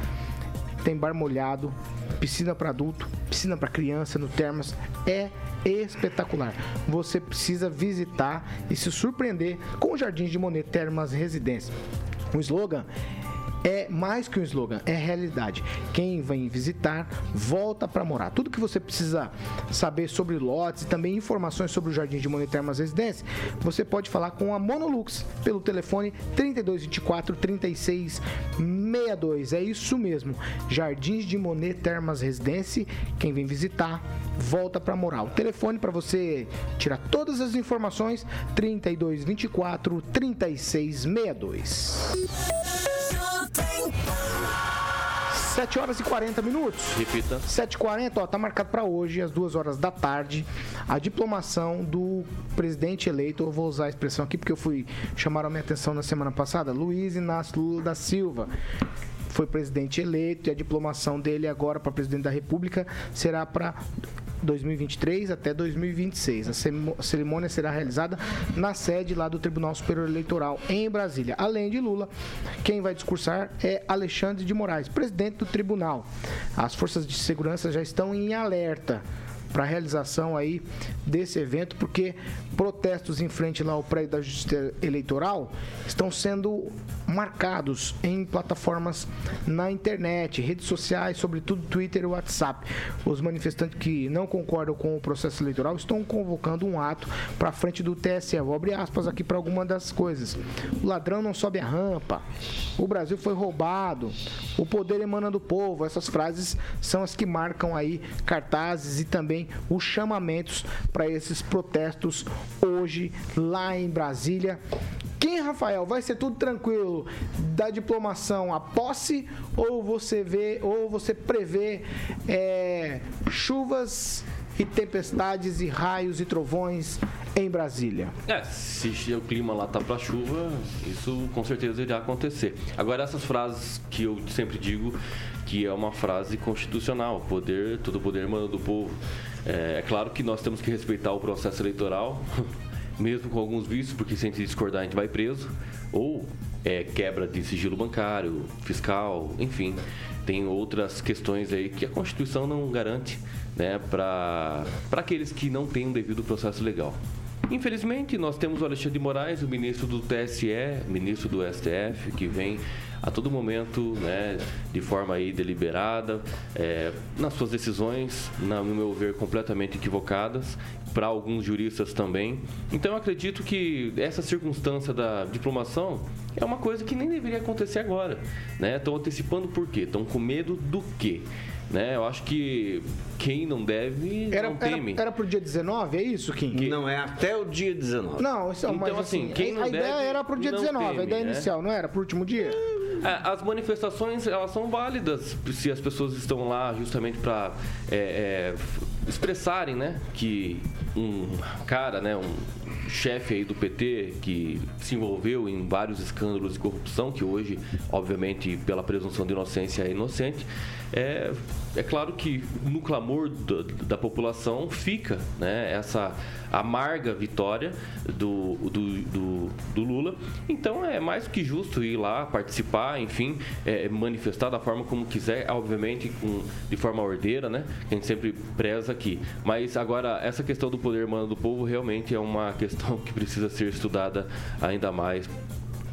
tem bar molhado, piscina para adulto, piscina para criança no Termas. É espetacular. Você precisa visitar e se surpreender com o Jardim de Monet Termas Residência. O slogan é mais que um slogan, é realidade. Quem vem visitar, volta para morar. Tudo que você precisa saber sobre lotes e também informações sobre o Jardim de Monet Termas Residência, você pode falar com a Monolux pelo telefone 3224 3662. É isso mesmo. Jardins de Monet Termas Residência. Quem vem visitar, volta para morar. O telefone para você tirar todas as informações 3224 3662. 7 horas e 40 minutos. Repita. 7h40, ó, tá marcado para hoje, às 2 horas da tarde, a diplomação do presidente eleito. Eu vou usar a expressão aqui porque eu fui chamar a minha atenção na semana passada, Luiz Inácio Lula da Silva. Foi presidente eleito e a diplomação dele agora para presidente da República será para 2023 até 2026. A cerimônia será realizada na sede lá do Tribunal Superior Eleitoral em Brasília. Além de Lula, quem vai discursar é Alexandre de Moraes, presidente do tribunal. As forças de segurança já estão em alerta para a realização aí desse evento, porque protestos em frente lá ao prédio da Justiça Eleitoral estão sendo marcados em plataformas na internet, redes sociais, sobretudo Twitter e WhatsApp. Os manifestantes que não concordam com o processo eleitoral estão convocando um ato para frente do TSE. Vou abrir aspas aqui para alguma das coisas. O ladrão não sobe a rampa. O Brasil foi roubado. O poder emana do povo. Essas frases são as que marcam aí cartazes e também os chamamentos para esses protestos hoje lá em Brasília. Quem, Rafael, vai ser tudo tranquilo da diplomação à posse ou você vê ou você prevê é, chuvas e tempestades e raios e trovões em Brasília? É, se o clima lá tá pra chuva, isso com certeza irá acontecer. Agora, essas frases que eu sempre digo que é uma frase constitucional, poder, todo poder emana do povo. É, é claro que nós temos que respeitar o processo eleitoral, mesmo com alguns vícios, porque se a gente discordar a gente vai preso, ou é, quebra de sigilo bancário, fiscal, enfim. Tem outras questões aí que a Constituição não garante né, para aqueles que não têm um devido processo legal. Infelizmente, nós temos o Alexandre de Moraes, o ministro do TSE, ministro do STF, que vem a todo momento, né, de forma aí deliberada, é, nas suas decisões, na, no meu ver, completamente equivocadas, para alguns juristas também. Então, eu acredito que essa circunstância da diplomação é uma coisa que nem deveria acontecer agora. Né? Estão antecipando por quê? Estão com medo do quê? Né? Eu acho que quem não deve Era, não era, teme. era pro dia 19, é isso, Kim? Não, é até o dia 19. Não, isso, Então, mas assim, assim, quem a, não a ideia era pro dia não 19, a teme, ideia né? inicial, não era? Pro último dia? É, As manifestações elas são válidas se as pessoas estão lá justamente para expressarem, né, que um cara, né, um chefe aí do PT que se envolveu em vários escândalos de corrupção, que hoje, obviamente, pela presunção de inocência é inocente, é, é claro que no clamor da, população fica né, essa amarga vitória do, do, do, do Lula. Então é mais que justo ir lá participar, enfim, é, manifestar da forma como quiser, obviamente com, de forma ordeira, né? Que a gente sempre preza aqui. Mas agora, essa questão do poder humano do povo realmente é uma questão que precisa ser estudada ainda mais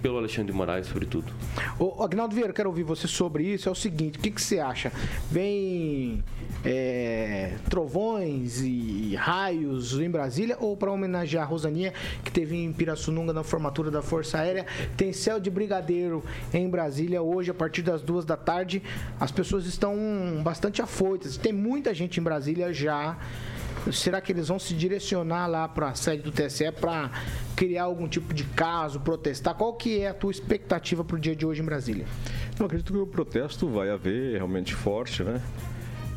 pelo Alexandre de Moraes, sobretudo. Ô, Agnaldo Vieira, quero ouvir você sobre isso. É o seguinte, o que, que você acha? Vem é, trovões e raios em Brasília ou para homenagear a Rosaninha, que teve em Pirassununga na formatura da Força Aérea? Tem céu de brigadeiro em Brasília hoje, a partir das duas da tarde. As pessoas estão bastante afoitas. Tem muita gente em Brasília já. Será que eles vão se direcionar lá para a sede do TSE para criar algum tipo de caso, protestar? Qual que é a tua expectativa para o dia de hoje em Brasília? Eu acredito que o protesto vai haver realmente forte, né?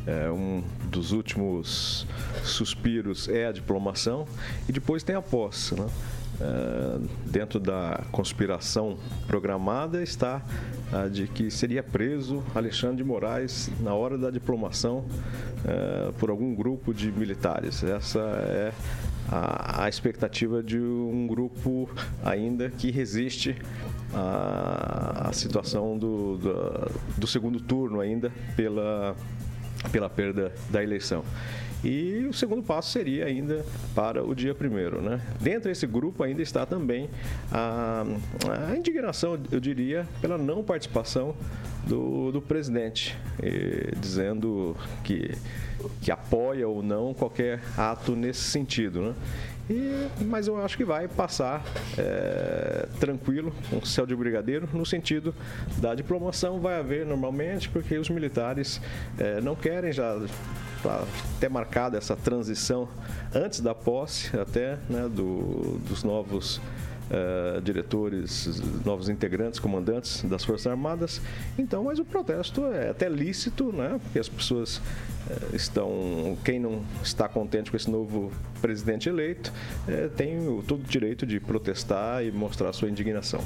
É, um dos últimos suspiros é a diplomação e depois tem a posse, né? É, dentro da conspiração programada está a de que seria preso Alexandre de Moraes na hora da diplomação é, por algum grupo de militares. Essa é a, expectativa de um grupo ainda que resiste à situação do, do, do segundo turno ainda pela, pela perda da eleição. E o segundo passo seria ainda para o dia primeiro. Né? Dentro desse grupo ainda está também a, a indignação, eu diria, pela não participação do, do presidente, dizendo que, que apoia ou não qualquer ato nesse sentido. Né? E, mas eu acho que vai passar é, tranquilo, com céu de brigadeiro, no sentido da diplomação vai haver normalmente, porque os militares é, não querem já até marcada essa transição antes da posse até né, do, dos novos uh, diretores, novos integrantes, comandantes das Forças Armadas. Então, mas o protesto é até lícito, né? Porque as pessoas uh, estão, quem não está contente com esse novo presidente eleito, uh, tem o, todo o direito de protestar e mostrar sua indignação.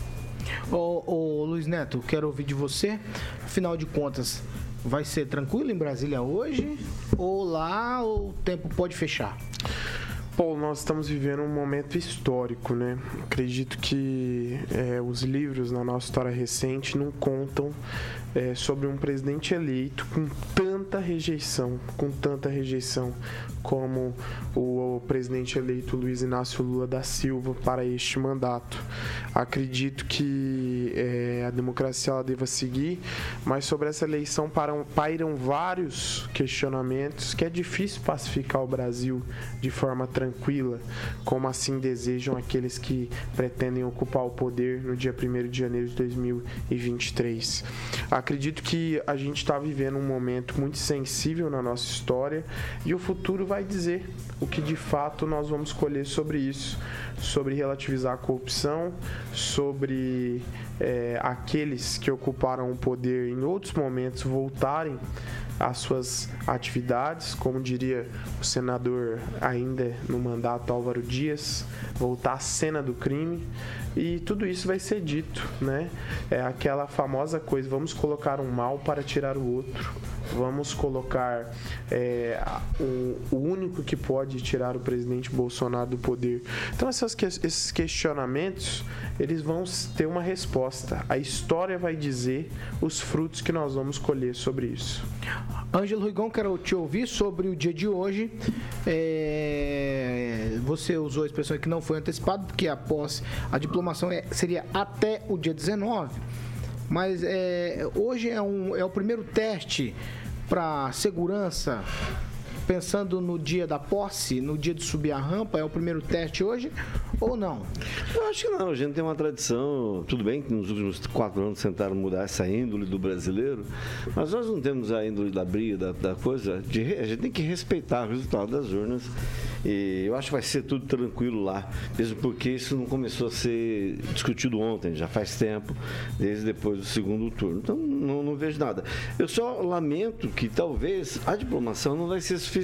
Ô, ô Luiz Neto, quero ouvir de você. Afinal de contas, vai ser tranquilo em Brasília hoje? Ou lá o tempo pode fechar? Paulo, nós estamos vivendo um momento histórico, né? Acredito que é, os livros na nossa história recente não contam é, sobre um presidente eleito com tanta rejeição, com tanta rejeição como o, o, presidente eleito Luiz Inácio Lula da Silva para este mandato. Acredito que é, a democracia ela deva seguir, mas sobre essa eleição param, pairam vários questionamentos que é difícil pacificar o Brasil de forma tranquila, como assim desejam aqueles que pretendem ocupar o poder no dia 1 de janeiro de 2023. Acredito que a gente está vivendo um momento muito sensível na nossa história e o futuro vai dizer o que de fato nós vamos colher sobre isso, sobre relativizar a corrupção, sobre é, aqueles que ocuparam o poder em outros momentos voltarem às suas atividades, como diria o senador ainda no mandato Álvaro Dias, voltar à cena do crime. E tudo isso vai ser dito, né? É aquela famosa coisa, vamos colocar um mal para tirar o outro vamos colocar é, o, o, único que pode tirar o presidente Bolsonaro do poder. Então essas, esses questionamentos eles vão ter uma resposta. A história vai dizer os frutos que nós vamos colher sobre isso. Ângelo Rigon, quero te ouvir sobre o dia de hoje. É, você usou a expressão que não foi antecipado, porque após a diplomação é, seria até o dia 19. Mas é, hoje é, um, é o primeiro teste para segurança, pensando no dia da posse, no dia de subir a rampa, é o primeiro teste hoje ou não? Eu acho que não. A gente tem uma tradição, tudo bem que nos últimos quatro anos tentaram mudar essa índole do brasileiro, mas nós não temos a índole da briga, da, da coisa. De, a gente tem que respeitar o resultado das urnas e eu acho que vai ser tudo tranquilo lá, mesmo porque isso não começou a ser discutido ontem, já faz tempo, desde depois do segundo turno. Então não, não vejo nada. Eu só lamento que talvez a diplomação não vai ser suficiente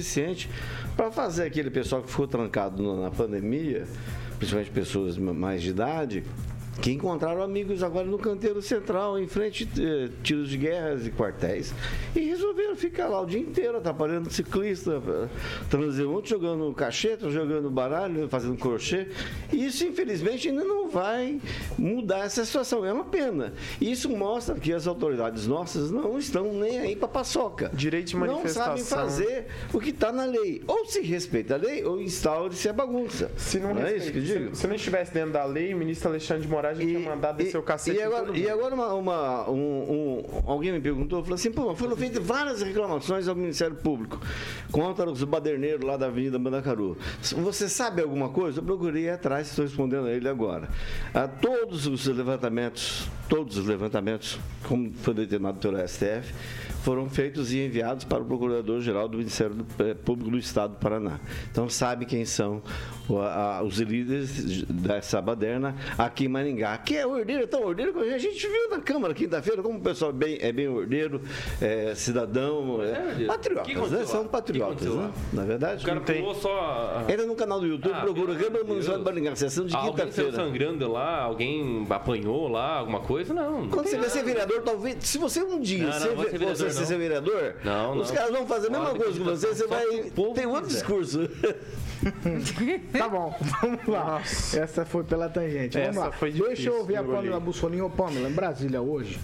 para fazer aquele pessoal que ficou trancado na pandemia, principalmente pessoas mais de idade, que encontraram amigos agora no canteiro central, em frente a eh, tiros de guerras e quartéis, e resolveram ficar lá o dia inteiro, atrapalhando ciclista, transeunte, jogando cacheta, jogando baralho, fazendo crochê. E isso, infelizmente, ainda não vai mudar essa situação. É uma pena. E isso mostra que as autoridades nossas não estão nem aí para paçoca. Direito de manifestação. Não sabem fazer o que está na lei. Ou se respeita a lei, ou instaure-se a bagunça. Se não, não é isso que digo? Se, se não estivesse dentro da lei, o ministro Alexandre de Moraes coragem tinha mandado descer o cacete e agora, e agora uma, uma- um- um- alguém me perguntou, falou assim, pô, foram feitas várias reclamações ao Ministério Público contra os baderneiros lá da Avenida Mandacaru. Você sabe alguma coisa? Eu procurei atrás, estou respondendo a ele agora. A todos os levantamentos, todos os levantamentos, como foi determinado pelo STF, foram feitos e enviados para o Procurador-Geral do Ministério eh, Público do Estado do Paraná. Então sabe quem são os líderes dessa baderna aqui em Maringá, que é ordeiro, tão ordeiro que a gente viu na Câmara quinta-feira, como o pessoal bem, é bem ordeiro, é cidadão, é, É patriotas, né? São patriotas, né? Na verdade, O cara não tem. pulou só. Entra no canal do YouTube, Ah, procura Câmara Municipal de. Maringá, sessão de Alguém quinta-feira. sangrando lá, alguém apanhou lá, alguma coisa? Não. não Quando você vai ser vereador, talvez. Se você um dia Não, não, ser, vereador, você não. ser vereador, Não, os não. caras vão fazer a mesma Pode coisa com você, você vai. que Tem outro quiser. discurso. Tá bom, vamos lá. Essa foi pela tangente. Vamos Essa lá. foi Deixa difícil, eu ouvir a. Pamela Bussolini. Ô, Pamela, em Brasília hoje.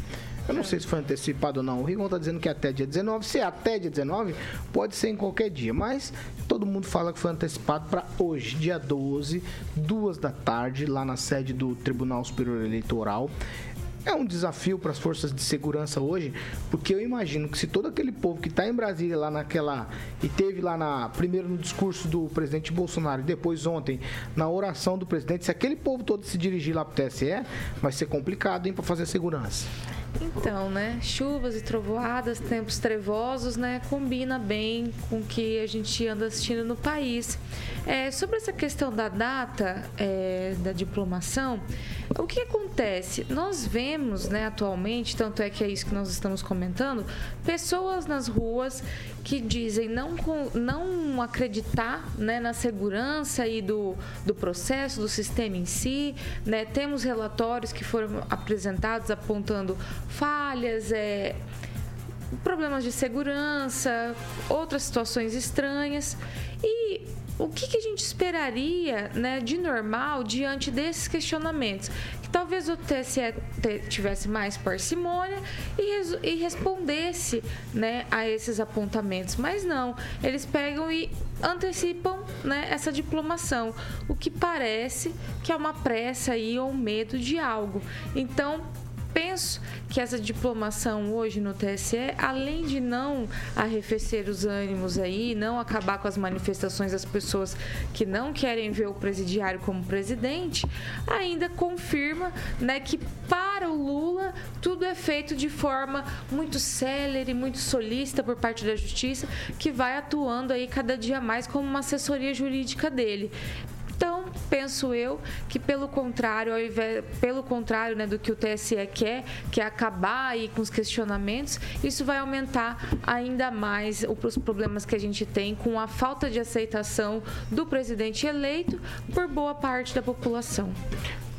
Eu não sei se foi antecipado ou não. O Rigon tá dizendo que é até dia 19. Se é até dia 19, pode ser em qualquer dia. Mas todo mundo fala que foi antecipado para hoje, dia 12, duas da tarde, lá na sede do Tribunal Superior Eleitoral. É um desafio para as forças de segurança hoje, porque eu imagino que se todo aquele povo que está em Brasília lá naquela e teve lá na primeiro no discurso do presidente Bolsonaro e depois ontem na oração do presidente, se aquele povo todo se dirigir lá para o TSE, vai ser complicado, hein, para fazer segurança. Então, né? Chuvas e trovoadas, tempos trevosos, né? Combina bem com o que a gente anda assistindo no país. É, sobre essa questão da data é, da diplomação, o que acontece? Nós vemos, né, atualmente, tanto é que é isso que nós estamos comentando, pessoas nas ruas que dizem não, não acreditar né, na segurança e do, do processo, do sistema em si. Né? Temos relatórios que foram apresentados apontando falhas, é, problemas de segurança, outras situações estranhas. E o que, que a gente esperaria né, de normal diante desses questionamentos? Que talvez o TSE tivesse mais parcimônia e, e respondesse né, a esses apontamentos. Mas não, eles pegam e antecipam né, essa diplomação, o que parece que é uma pressa aí ou um medo de algo. Então, penso que essa diplomação hoje no TSE, além de não arrefecer os ânimos aí, não acabar com as manifestações das pessoas que não querem ver o presidiário como presidente, ainda confirma né, que para o Lula tudo é feito de forma muito célere, muito solícita por parte da justiça, que vai atuando aí cada dia mais como uma assessoria jurídica dele. Então, penso eu que pelo contrário, ao invés, pelo contrário né, do que o TSE quer, que é acabar aí com os questionamentos, isso vai aumentar ainda mais os problemas que a gente tem com a falta de aceitação do presidente eleito por boa parte da população.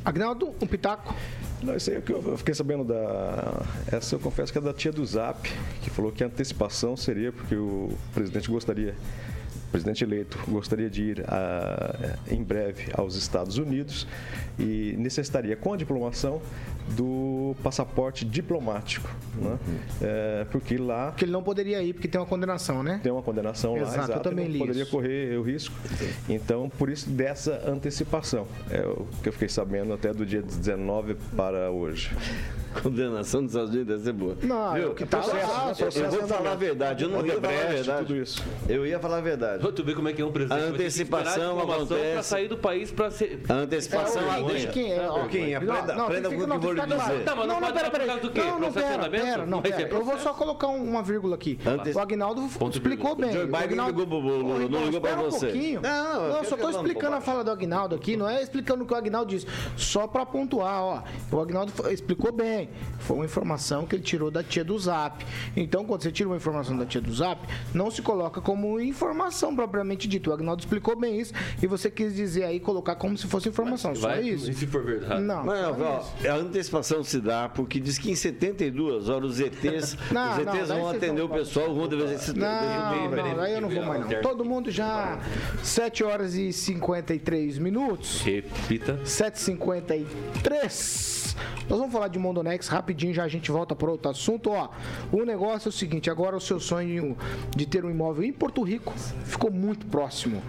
Agnaldo, um pitaco. Não, isso aí é que eu fiquei sabendo da. Essa eu confesso que é da tia do Zap, que falou que a antecipação seria porque o presidente gostaria, presidente eleito gostaria de ir a- em breve aos Estados Unidos e necessitaria, com a diplomação, do passaporte diplomático. Né? É, porque lá Porque ele não poderia ir, porque tem uma condenação, né? tem uma condenação Exato, lá, eu exato, também e li não poderia isso. correr o risco. Então, por isso dessa antecipação, é o que eu fiquei sabendo até do dia 19 para hoje. Condenação dos Estados Unidos deve ser boa. Não, Viu? é o que tá processo, lá, né? processo Eu vou falar a verdade, eu não ia falar a verdade. tudo isso. Eu ia falar a verdade. Pra tu ver como é que é um presidente. A antecipação acontece. sair do país pra ser. A antecipação É, deixa quem é, ó. Pouquinho, aprenda, Não, aprenda tem com o fica claro. dizer. Tá, mas não pera, dar por pera. do quê? Não, não, pera, pera, não, pera. Eu vou só colocar um- uma vírgula aqui. Antes- O Agnaldo explicou bem. Joe O Biden Agnaldo- ligou não ligou pra um você. pouquinho. Não, eu Não, eu só tô explicando a fala do Agnaldo aqui, não é explicando o que o Agnaldo disse. Só pra pontuar, ó. O Agnaldo explicou bem. Foi uma informação que ele tirou da tia do Zap. Então, quando você tira uma informação da tia do Zap, não se coloca como informação propriamente dita. O Agnaldo explicou bem isso e você quis dizer aí, colocar como se fosse informação. Só Vai, isso. E se for verdade? Não. Mas, ó, isso. A antecipação se dá porque diz que em 72 horas os ETs, Não, os não, ETs daí vão atender não o pessoal, vão dever ser Não, não, aí eu não vou mais não. Todo mundo já 7 horas e 53 minutos. Repita. 7h53. Nós vamos falar de Mondonex rapidinho, já a gente volta para outro assunto. Ó, o negócio é o seguinte: agora o seu sonho de ter um imóvel em Porto Rico ficou muito próximo.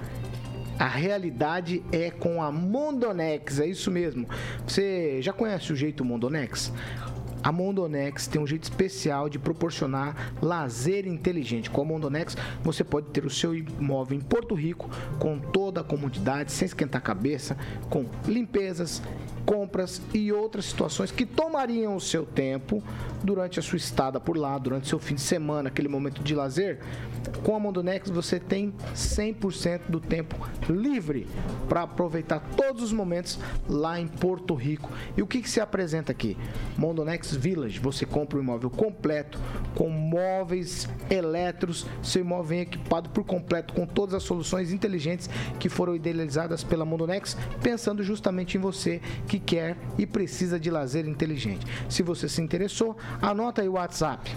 A realidade é com a Mondonex, é isso mesmo. Você já conhece o jeito Mondonex? A Mondonex tem um jeito especial de proporcionar lazer inteligente. Com a Mondonex, você pode ter o seu imóvel em Porto Rico com toda a comodidade, sem esquentar a cabeça, com limpezas, compras e outras situações que tomariam o seu tempo durante a sua estada por lá, durante seu fim de semana, aquele momento de lazer. Com a Mondonex você tem 100% do tempo livre para aproveitar todos os momentos lá em Porto Rico. E o que, que se apresenta aqui? Mondonex Village, você compra o imóvel completo com móveis elétricos, seu imóvel vem equipado por completo com todas as soluções inteligentes que foram idealizadas pela Mondonex, pensando justamente em você que quer e precisa de lazer inteligente. Se você se interessou, anota aí o WhatsApp.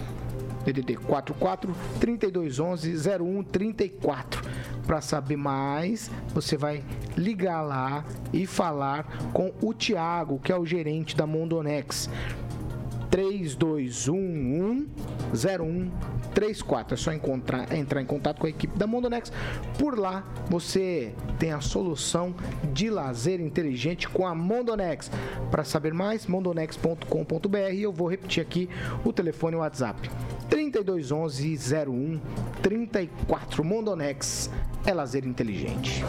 DDD 44 3211 0134. Para saber mais, você vai ligar lá e falar com o Tiago, que é o gerente da Mondonex. 3211-0134. É só encontrar, entrar em contato com a equipe da Mondonex. Por lá você tem a solução de lazer inteligente com a Mondonex. Para saber mais, mondonex.com.br. Eu vou repetir aqui o telefone e o WhatsApp. 3211 0134 Mondonex é lazer inteligente.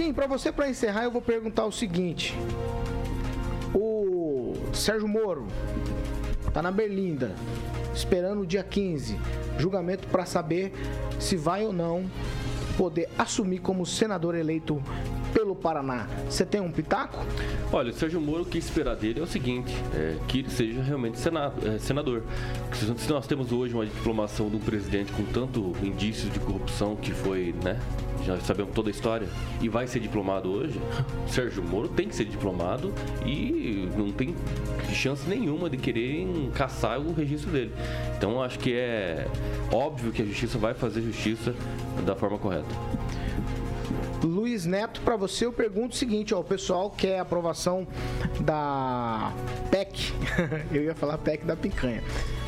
Kim, para você para encerrar, eu vou perguntar o seguinte: o Sérgio Moro tá na Berlinda, esperando o dia 15, julgamento para saber se vai ou não poder assumir como senador eleito pelo Paraná. Você tem um pitaco? Olha, o Sérgio Moro, o que esperar dele é o seguinte: é, que ele seja realmente é, senador. Se nós temos hoje uma diplomação de um presidente com tanto indícios de corrupção que foi, né? Já sabemos toda a história. E vai ser diplomado hoje. Sérgio Moro tem que ser diplomado e não tem chance nenhuma de querer caçar o registro dele. Então acho que é óbvio que a justiça vai fazer justiça da forma correta. Luiz Neto, para você eu pergunto o seguinte, ó, o pessoal quer aprovação da PEC, eu ia falar PEC da picanha,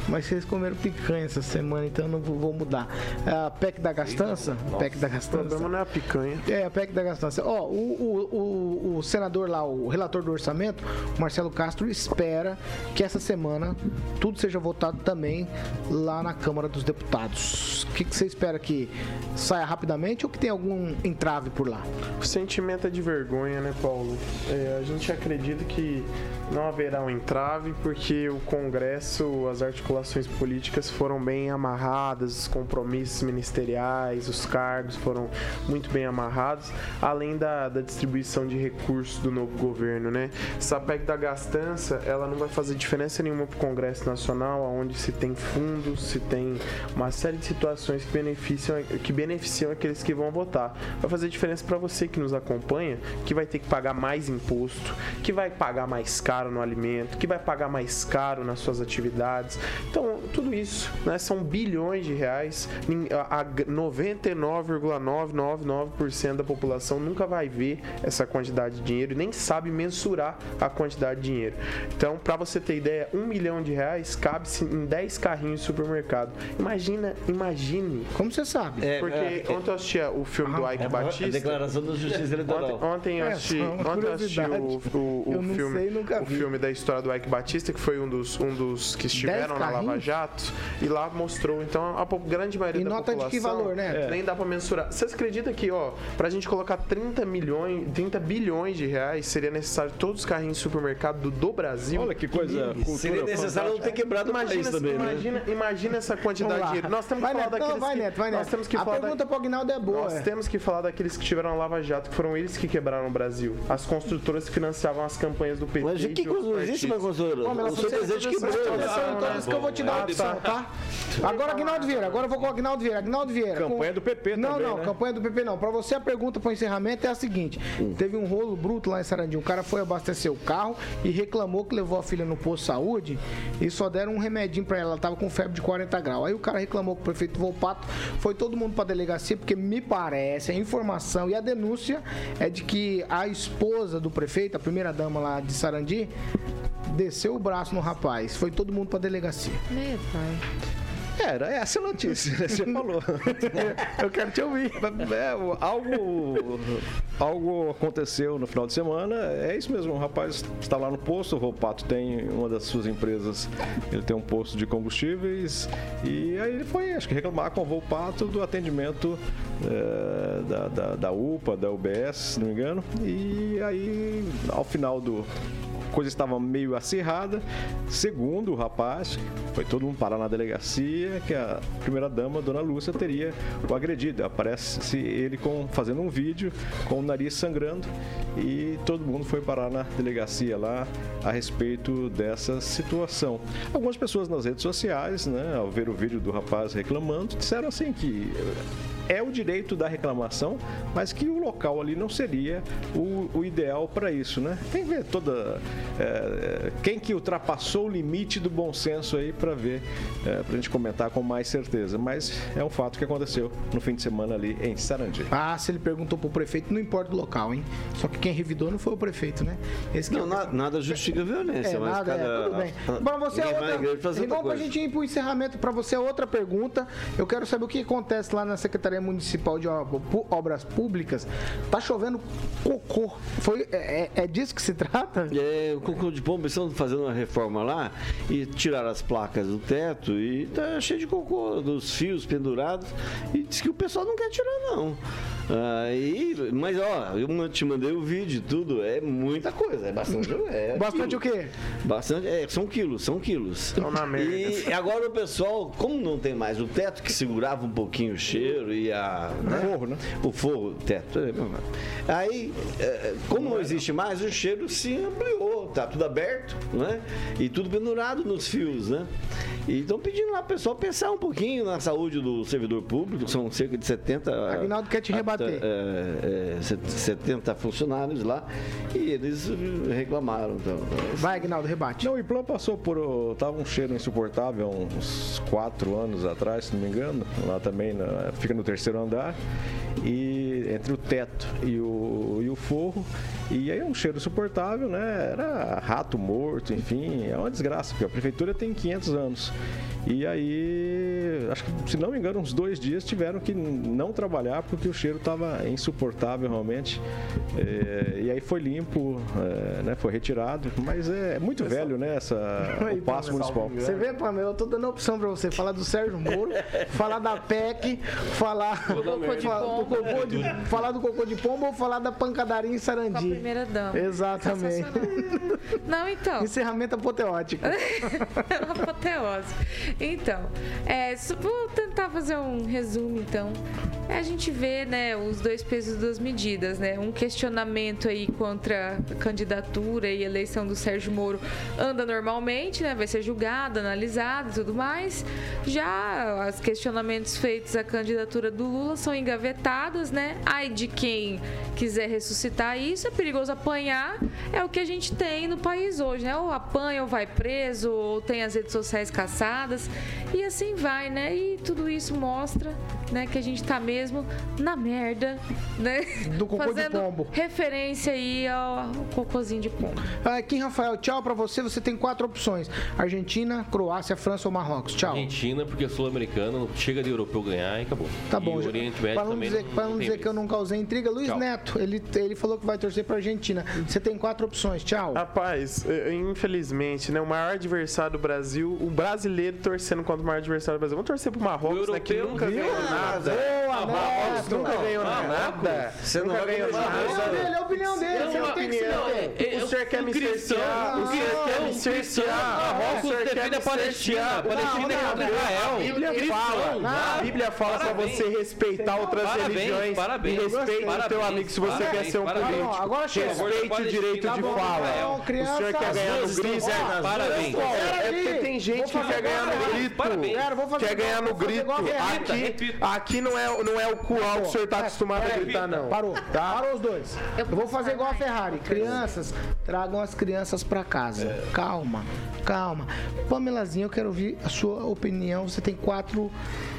mas vocês comeram picanha essa semana, então eu não vou, mudar. A PEC da gastança, Nossa, PEC da O gastança. problema não é a picanha. É, a PEC da gastança. Ó, o, o, o, o senador lá, o relator do orçamento, o Marcelo Castro, espera que essa semana tudo seja votado também lá na Câmara dos Deputados. O que, que você espera que saia rapidamente ou que tenha algum entrave por lá? O sentimento é de vergonha, né, Paulo? É, a gente acredita que não haverá um entrave porque o Congresso, as articulações políticas foram bem amarradas, os compromissos ministeriais, os cargos foram muito bem amarrados, além da, da distribuição de recursos do novo governo, né? Essa PEC da gastança, ela não vai fazer diferença nenhuma para o Congresso Nacional, onde se tem fundos, se tem uma série de situações que beneficiam, que beneficiam aqueles que vão votar. Vai fazer diferença para você que nos acompanha, que vai ter que pagar mais imposto, que vai pagar mais caro no alimento, que vai pagar mais caro nas suas atividades. Então, tudo isso, né, são bilhões de reais. Nin- a- a 99,999% da população nunca vai ver essa quantidade de dinheiro e nem sabe mensurar a quantidade de dinheiro. Então, para você ter ideia, um milhão de reais cabe-se em 10 carrinhos de supermercado. Imagina, imagine. Como você sabe? É, Porque é, ontem eu assisti o filme do Ike é a Batista. declaração da Justiça Eleitoral. Ontem, ontem eu É, assisti, ontem eu assisti o, o- o filme, sei, o filme da história do Ike Batista, que foi um dos, um dos que estiveram na Lava? Jato, e lá mostrou, então, a grande maioria E da nota de população... que valor, né? Nem dá pra mensurar. Vocês acreditam que, ó, pra gente colocar 30 milhões, 30 bilhões de reais, seria necessário todos os carrinhos de supermercado do, do Brasil? Olha que coisa, cultura Seria necessário não ter quebrado o Imagina, país também, né? imagina, imagina essa quantidade de dinheiro. Nós temos que vai, falar Neto, daqueles não, vai, que, Neto, vai, Nós Neto. temos que a falar da- pergunta pro Aguinaldo é boa. nós é. temos que falar daqueles que tiveram a Lava Jato, que foram eles que quebraram o Brasil. As construtoras que financiavam as campanhas do PT. Mas o que de não existe partidos. construtora? O seu você- quebrou. Vou te dar a opção, tá? Agora, Aguinaldo Vieira, agora eu vou com o Aguinaldo Vieira. Aguinaldo Vieira. Campanha com- do PP Não, também, não, né? campanha do PP não. Pra você, a pergunta pro encerramento é a seguinte: teve um rolo bruto lá em Sarandinho. O cara foi abastecer o carro e reclamou que levou a filha no posto de saúde e só deram um remedinho pra ela. Ela tava com febre de 40 graus. Aí o cara reclamou com o prefeito Volpato. Foi todo mundo pra delegacia, porque me parece, a informação e a denúncia é de que a esposa do prefeito, a primeira dama lá de Sarandi, desceu o braço no rapaz. Foi todo mundo pra delegacia. Meu pai. Era essa a notícia, né? você falou. Eu quero te ouvir. É, algo, algo aconteceu no final de semana. É isso mesmo, o rapaz está lá no posto. O Roupato tem uma das suas empresas, ele tem um posto de combustíveis. E aí ele foi, acho que, reclamar com o Roupato do atendimento é, da, da, da UPA, da UBS, se não me engano. E aí, ao final do, coisa estava meio acirrada. Segundo o rapaz, foi todo mundo parar na delegacia que a primeira dama, Dona Lúcia, teria o agredido. Aparece ele com, fazendo um vídeo com o nariz sangrando e todo mundo foi parar na delegacia lá a respeito dessa situação. Algumas pessoas nas redes sociais, né, ao ver o vídeo do rapaz reclamando, disseram assim que é o direito da reclamação, mas que o local ali não seria o, o ideal para isso, né? Tem que ver toda é, quem que ultrapassou o limite do bom senso aí para ver, é, para a gente comentar com mais certeza. Mas é um fato que aconteceu no fim de semana ali em Sarandi. Ah, se ele perguntou pro prefeito, não importa o local, hein? Só que quem revidou não foi o prefeito, né? Esse que Não, é- nada, nada justifica a violência, É, mas nada, cada... é, tudo bem. Pra você é outra. Igual pra coisa. gente ir pro encerramento, pra você é outra pergunta. Eu quero saber o que acontece lá na Secretaria Municipal de Obras Públicas. Tá chovendo cocô. Foi, é, é- é disso que se trata? É, o cocô de pombo estão fazendo uma reforma lá e tiraram as placas do teto e tá cheio de cocô dos fios pendurados e diz que o pessoal não quer tirar não. Aí, mas ó, eu te mandei o vídeo e tudo, é muita coisa, é bastante. É Bastante quilo. o quê? Bastante, é, são quilos, são quilos. Estão na merda. E agora o pessoal, como não tem mais o teto que segurava um pouquinho o cheiro e a. né? Forro, né? O forro, o teto. é, Aí, é, como não existe mais, o cheiro se ampliou, tá tudo aberto, né? E tudo pendurado nos fios, né? E estão pedindo lá pro pessoal pensar um pouquinho na saúde do servidor público, são cerca de 70. Aguinaldo quer te rebater. É, é, 70 funcionários lá e eles reclamaram. Então, Vai, Agnaldo, rebate. Não, o Iplan passou por. o- Tava um cheiro insuportável há uns quatro anos atrás, se não me engano. Lá também na- fica no terceiro andar. E entre o teto e o, e o forro. E aí é um cheiro insuportável, né? Era rato morto, enfim, é uma desgraça, porque a prefeitura tem 500 anos. E aí, acho que, se não me engano, uns dois dias tiveram que não trabalhar porque o cheiro estava insuportável realmente. É, e aí foi limpo, é, né? Foi retirado. Mas é, muito velho, né? Essa, Aí, o passo municipal. Você vê, Pamela, eu tô dando a opção pra você falar do Sérgio Moro, falar da PEC, falar cocô de fa- do pombo. cocô de, falar do cocô de pombo ou falar da pancadaria em Sarandi. Primeira dama. Exatamente. Não, então. Encerramento apoteótico. Apoteose. Então, é, vou tentar fazer um resumo, então. É, A gente vê, né, os dois pesos e duas medidas, né? Um questionamento aí contra a candidatura e eleição do Sérgio Moro anda normalmente, né? Vai ser julgado, analisado e tudo mais. Já os questionamentos feitos à candidatura do Lula são engavetados, né? Ai de quem quiser ressuscitar isso, é perigoso apanhar. É o que a gente tem no país hoje, né? Ou apanha ou vai preso, ou tem as redes sociais caçadas. E assim vai, né? E tudo isso mostra, né, que a gente tá mesmo na merda, né? Do cocô de Fazendo pombo. referência aí ao cocôzinho de pombo. Ah, Kim Rafael, tchau pra você. Você tem quatro opções: Argentina, Croácia, França ou Marrocos. Tchau. Argentina, porque sul-americana, não chega de europeu ganhar e acabou. Tá bom. E o Oriente Médio pra não também dizer, pra não dizer que eu não causei intriga, Luiz Tchau. Neto, ele, ele falou que vai torcer pra Argentina. Você tem quatro opções. Tchau. Rapaz, infelizmente, né? O maior adversário do Brasil, o brasileiro torcendo contra o maior adversário do Brasil. Vamos torcer pro Marrocos, né? Que nunca viu? ganhou nada. Boa, Marrocos Neto. nunca ganhou nada. Você não nunca ganhou ganhar É a opinião nada. dele, é a opinião dele. Não, Você não tem que se opinião. meter. O senhor quer me cercear? O senhor quer me cercear? Marrocos O senhor quer defende me a Palestina. A Palestina é contra não, Israel. A Bíblia fala. A Bíblia fala pra você respeitar outras religiões. parabéns. E respeite o teu amigo se você quer ser um político. Tá bom, agora chega. Respeite o direito Tá de bom, fala. Então, O senhor quer ganhar no grito. Parabéns. É porque tem gente que quer ganhar no grito. Quer ganhar no grito. Aqui. Aqui não é, não é o curral que o senhor tá acostumado a gritar, não. Parou. Tá? Parou os dois. Eu vou fazer igual a Ferrari. Crianças, tragam as crianças pra casa. Calma, calma. Pamelazinha, eu quero ouvir a sua opinião. Você tem quatro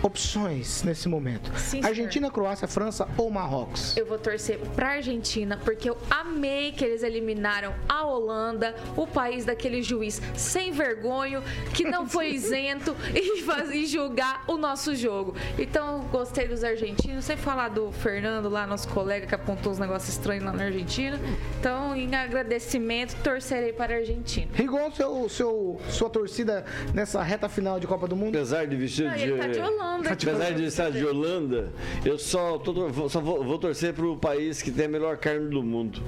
opções nesse momento: Sim, senhor. Argentina, Croácia, França ou Marrocos? Eu vou torcer pra Argentina, porque eu amei que eles eliminaram a Holanda, o país daquele juiz sem vergonho, que não foi isento em, faz, em julgar o nosso jogo. Então, gostei dos argentinos, sem falar do Fernando lá, nosso colega que apontou uns negócios estranhos lá na Argentina. Então, em agradecimento, torcerei para a Argentina. Rigon, seu, seu, sua torcida nessa reta final de Copa do Mundo? Apesar de vestir Não, de. ele tá de Holanda. Apesar de estar de Holanda, eu só, tô- vou- só vou, vou torcer pro país que tem a melhor carne do mundo.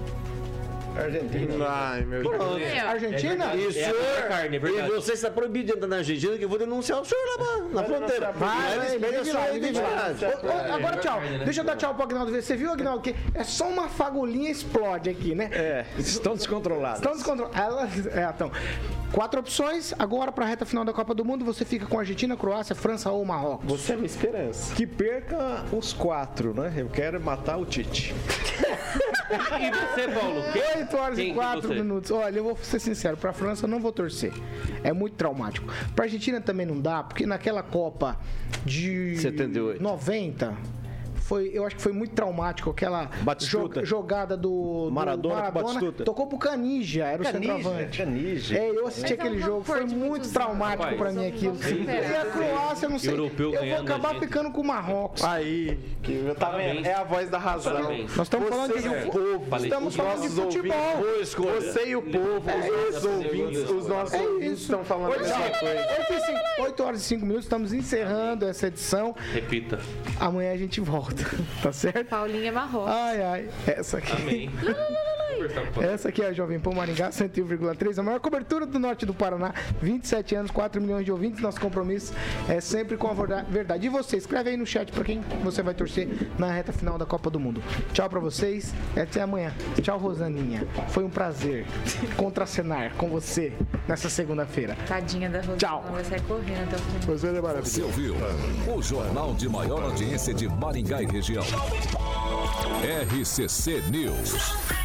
Argentina. Ai, meu Deus. Argentina? E, o É a senhor, melhor carne, é e você está proibido de entrar na Argentina, que eu vou denunciar o senhor lá na, na fronteira. Vai, vai, a ô, Agora tchau. Deixa eu dar tchau pro Agnaldo ver. Você viu, Agnaldo, que é só uma fagulhinha explode aqui, né? É, estão descontrolados. Estão descontrolados. Ela, é, então. Quatro opções. Agora, pra reta final da Copa do Mundo, você fica com Argentina, Croácia, França ou Marrocos. Você é minha esperança. Que perca os quatro, né? Eu quero matar o Tite. E você, Paulo? Quem- 8 horas quem e que 4 você? minutos. Olha, eu vou ser sincero, pra França eu não vou torcer. É muito traumático. Pra Argentina também não dá, porque naquela Copa de 78. 90. Foi, eu acho que foi muito traumático aquela Batistuta. jogada do, do Maradona com Batistuta. Tocou pro Canija, era o Canija, centroavante. Canija. É, eu assisti Mas é aquele um jogo, foi muito traumático pra mim aquilo. Vamos superar. E a Croácia, eu não sei. Europeu Eu vou acabar ficando com o Marrocos. Aí, que, tá vendo? É a voz da razão. Parabéns. Nós estamos falando de o povo. Estamos os falando de futebol. ouvintes-. Você e o povo, os nossos ouvintes, os nossos É ouvintes estão falando a mesma coisa. 8 horas e 5 minutos, estamos encerrando essa edição. Repita. Amanhã a gente volta, tá certo? Paulinha Marrocos. Ai, ai, essa aqui. Amém. O Essa aqui é a Jovem Pan Maringá 101,3, a maior cobertura do norte do Paraná. 27 anos, 4 milhões de ouvintes. Nosso compromisso é sempre com a verda- verdade. E você, escreve aí no chat pra quem você vai torcer na reta final da Copa do Mundo. Tchau pra vocês e até amanhã. Tchau, Rosaninha. Foi um prazer contracenar com você nessa segunda-feira. Tadinha da Rosana, Tchau. vai sair correndo até o fim. Você é maravilhoso. Você ouviu? O jornal de maior audiência de Maringá e região. RCC News.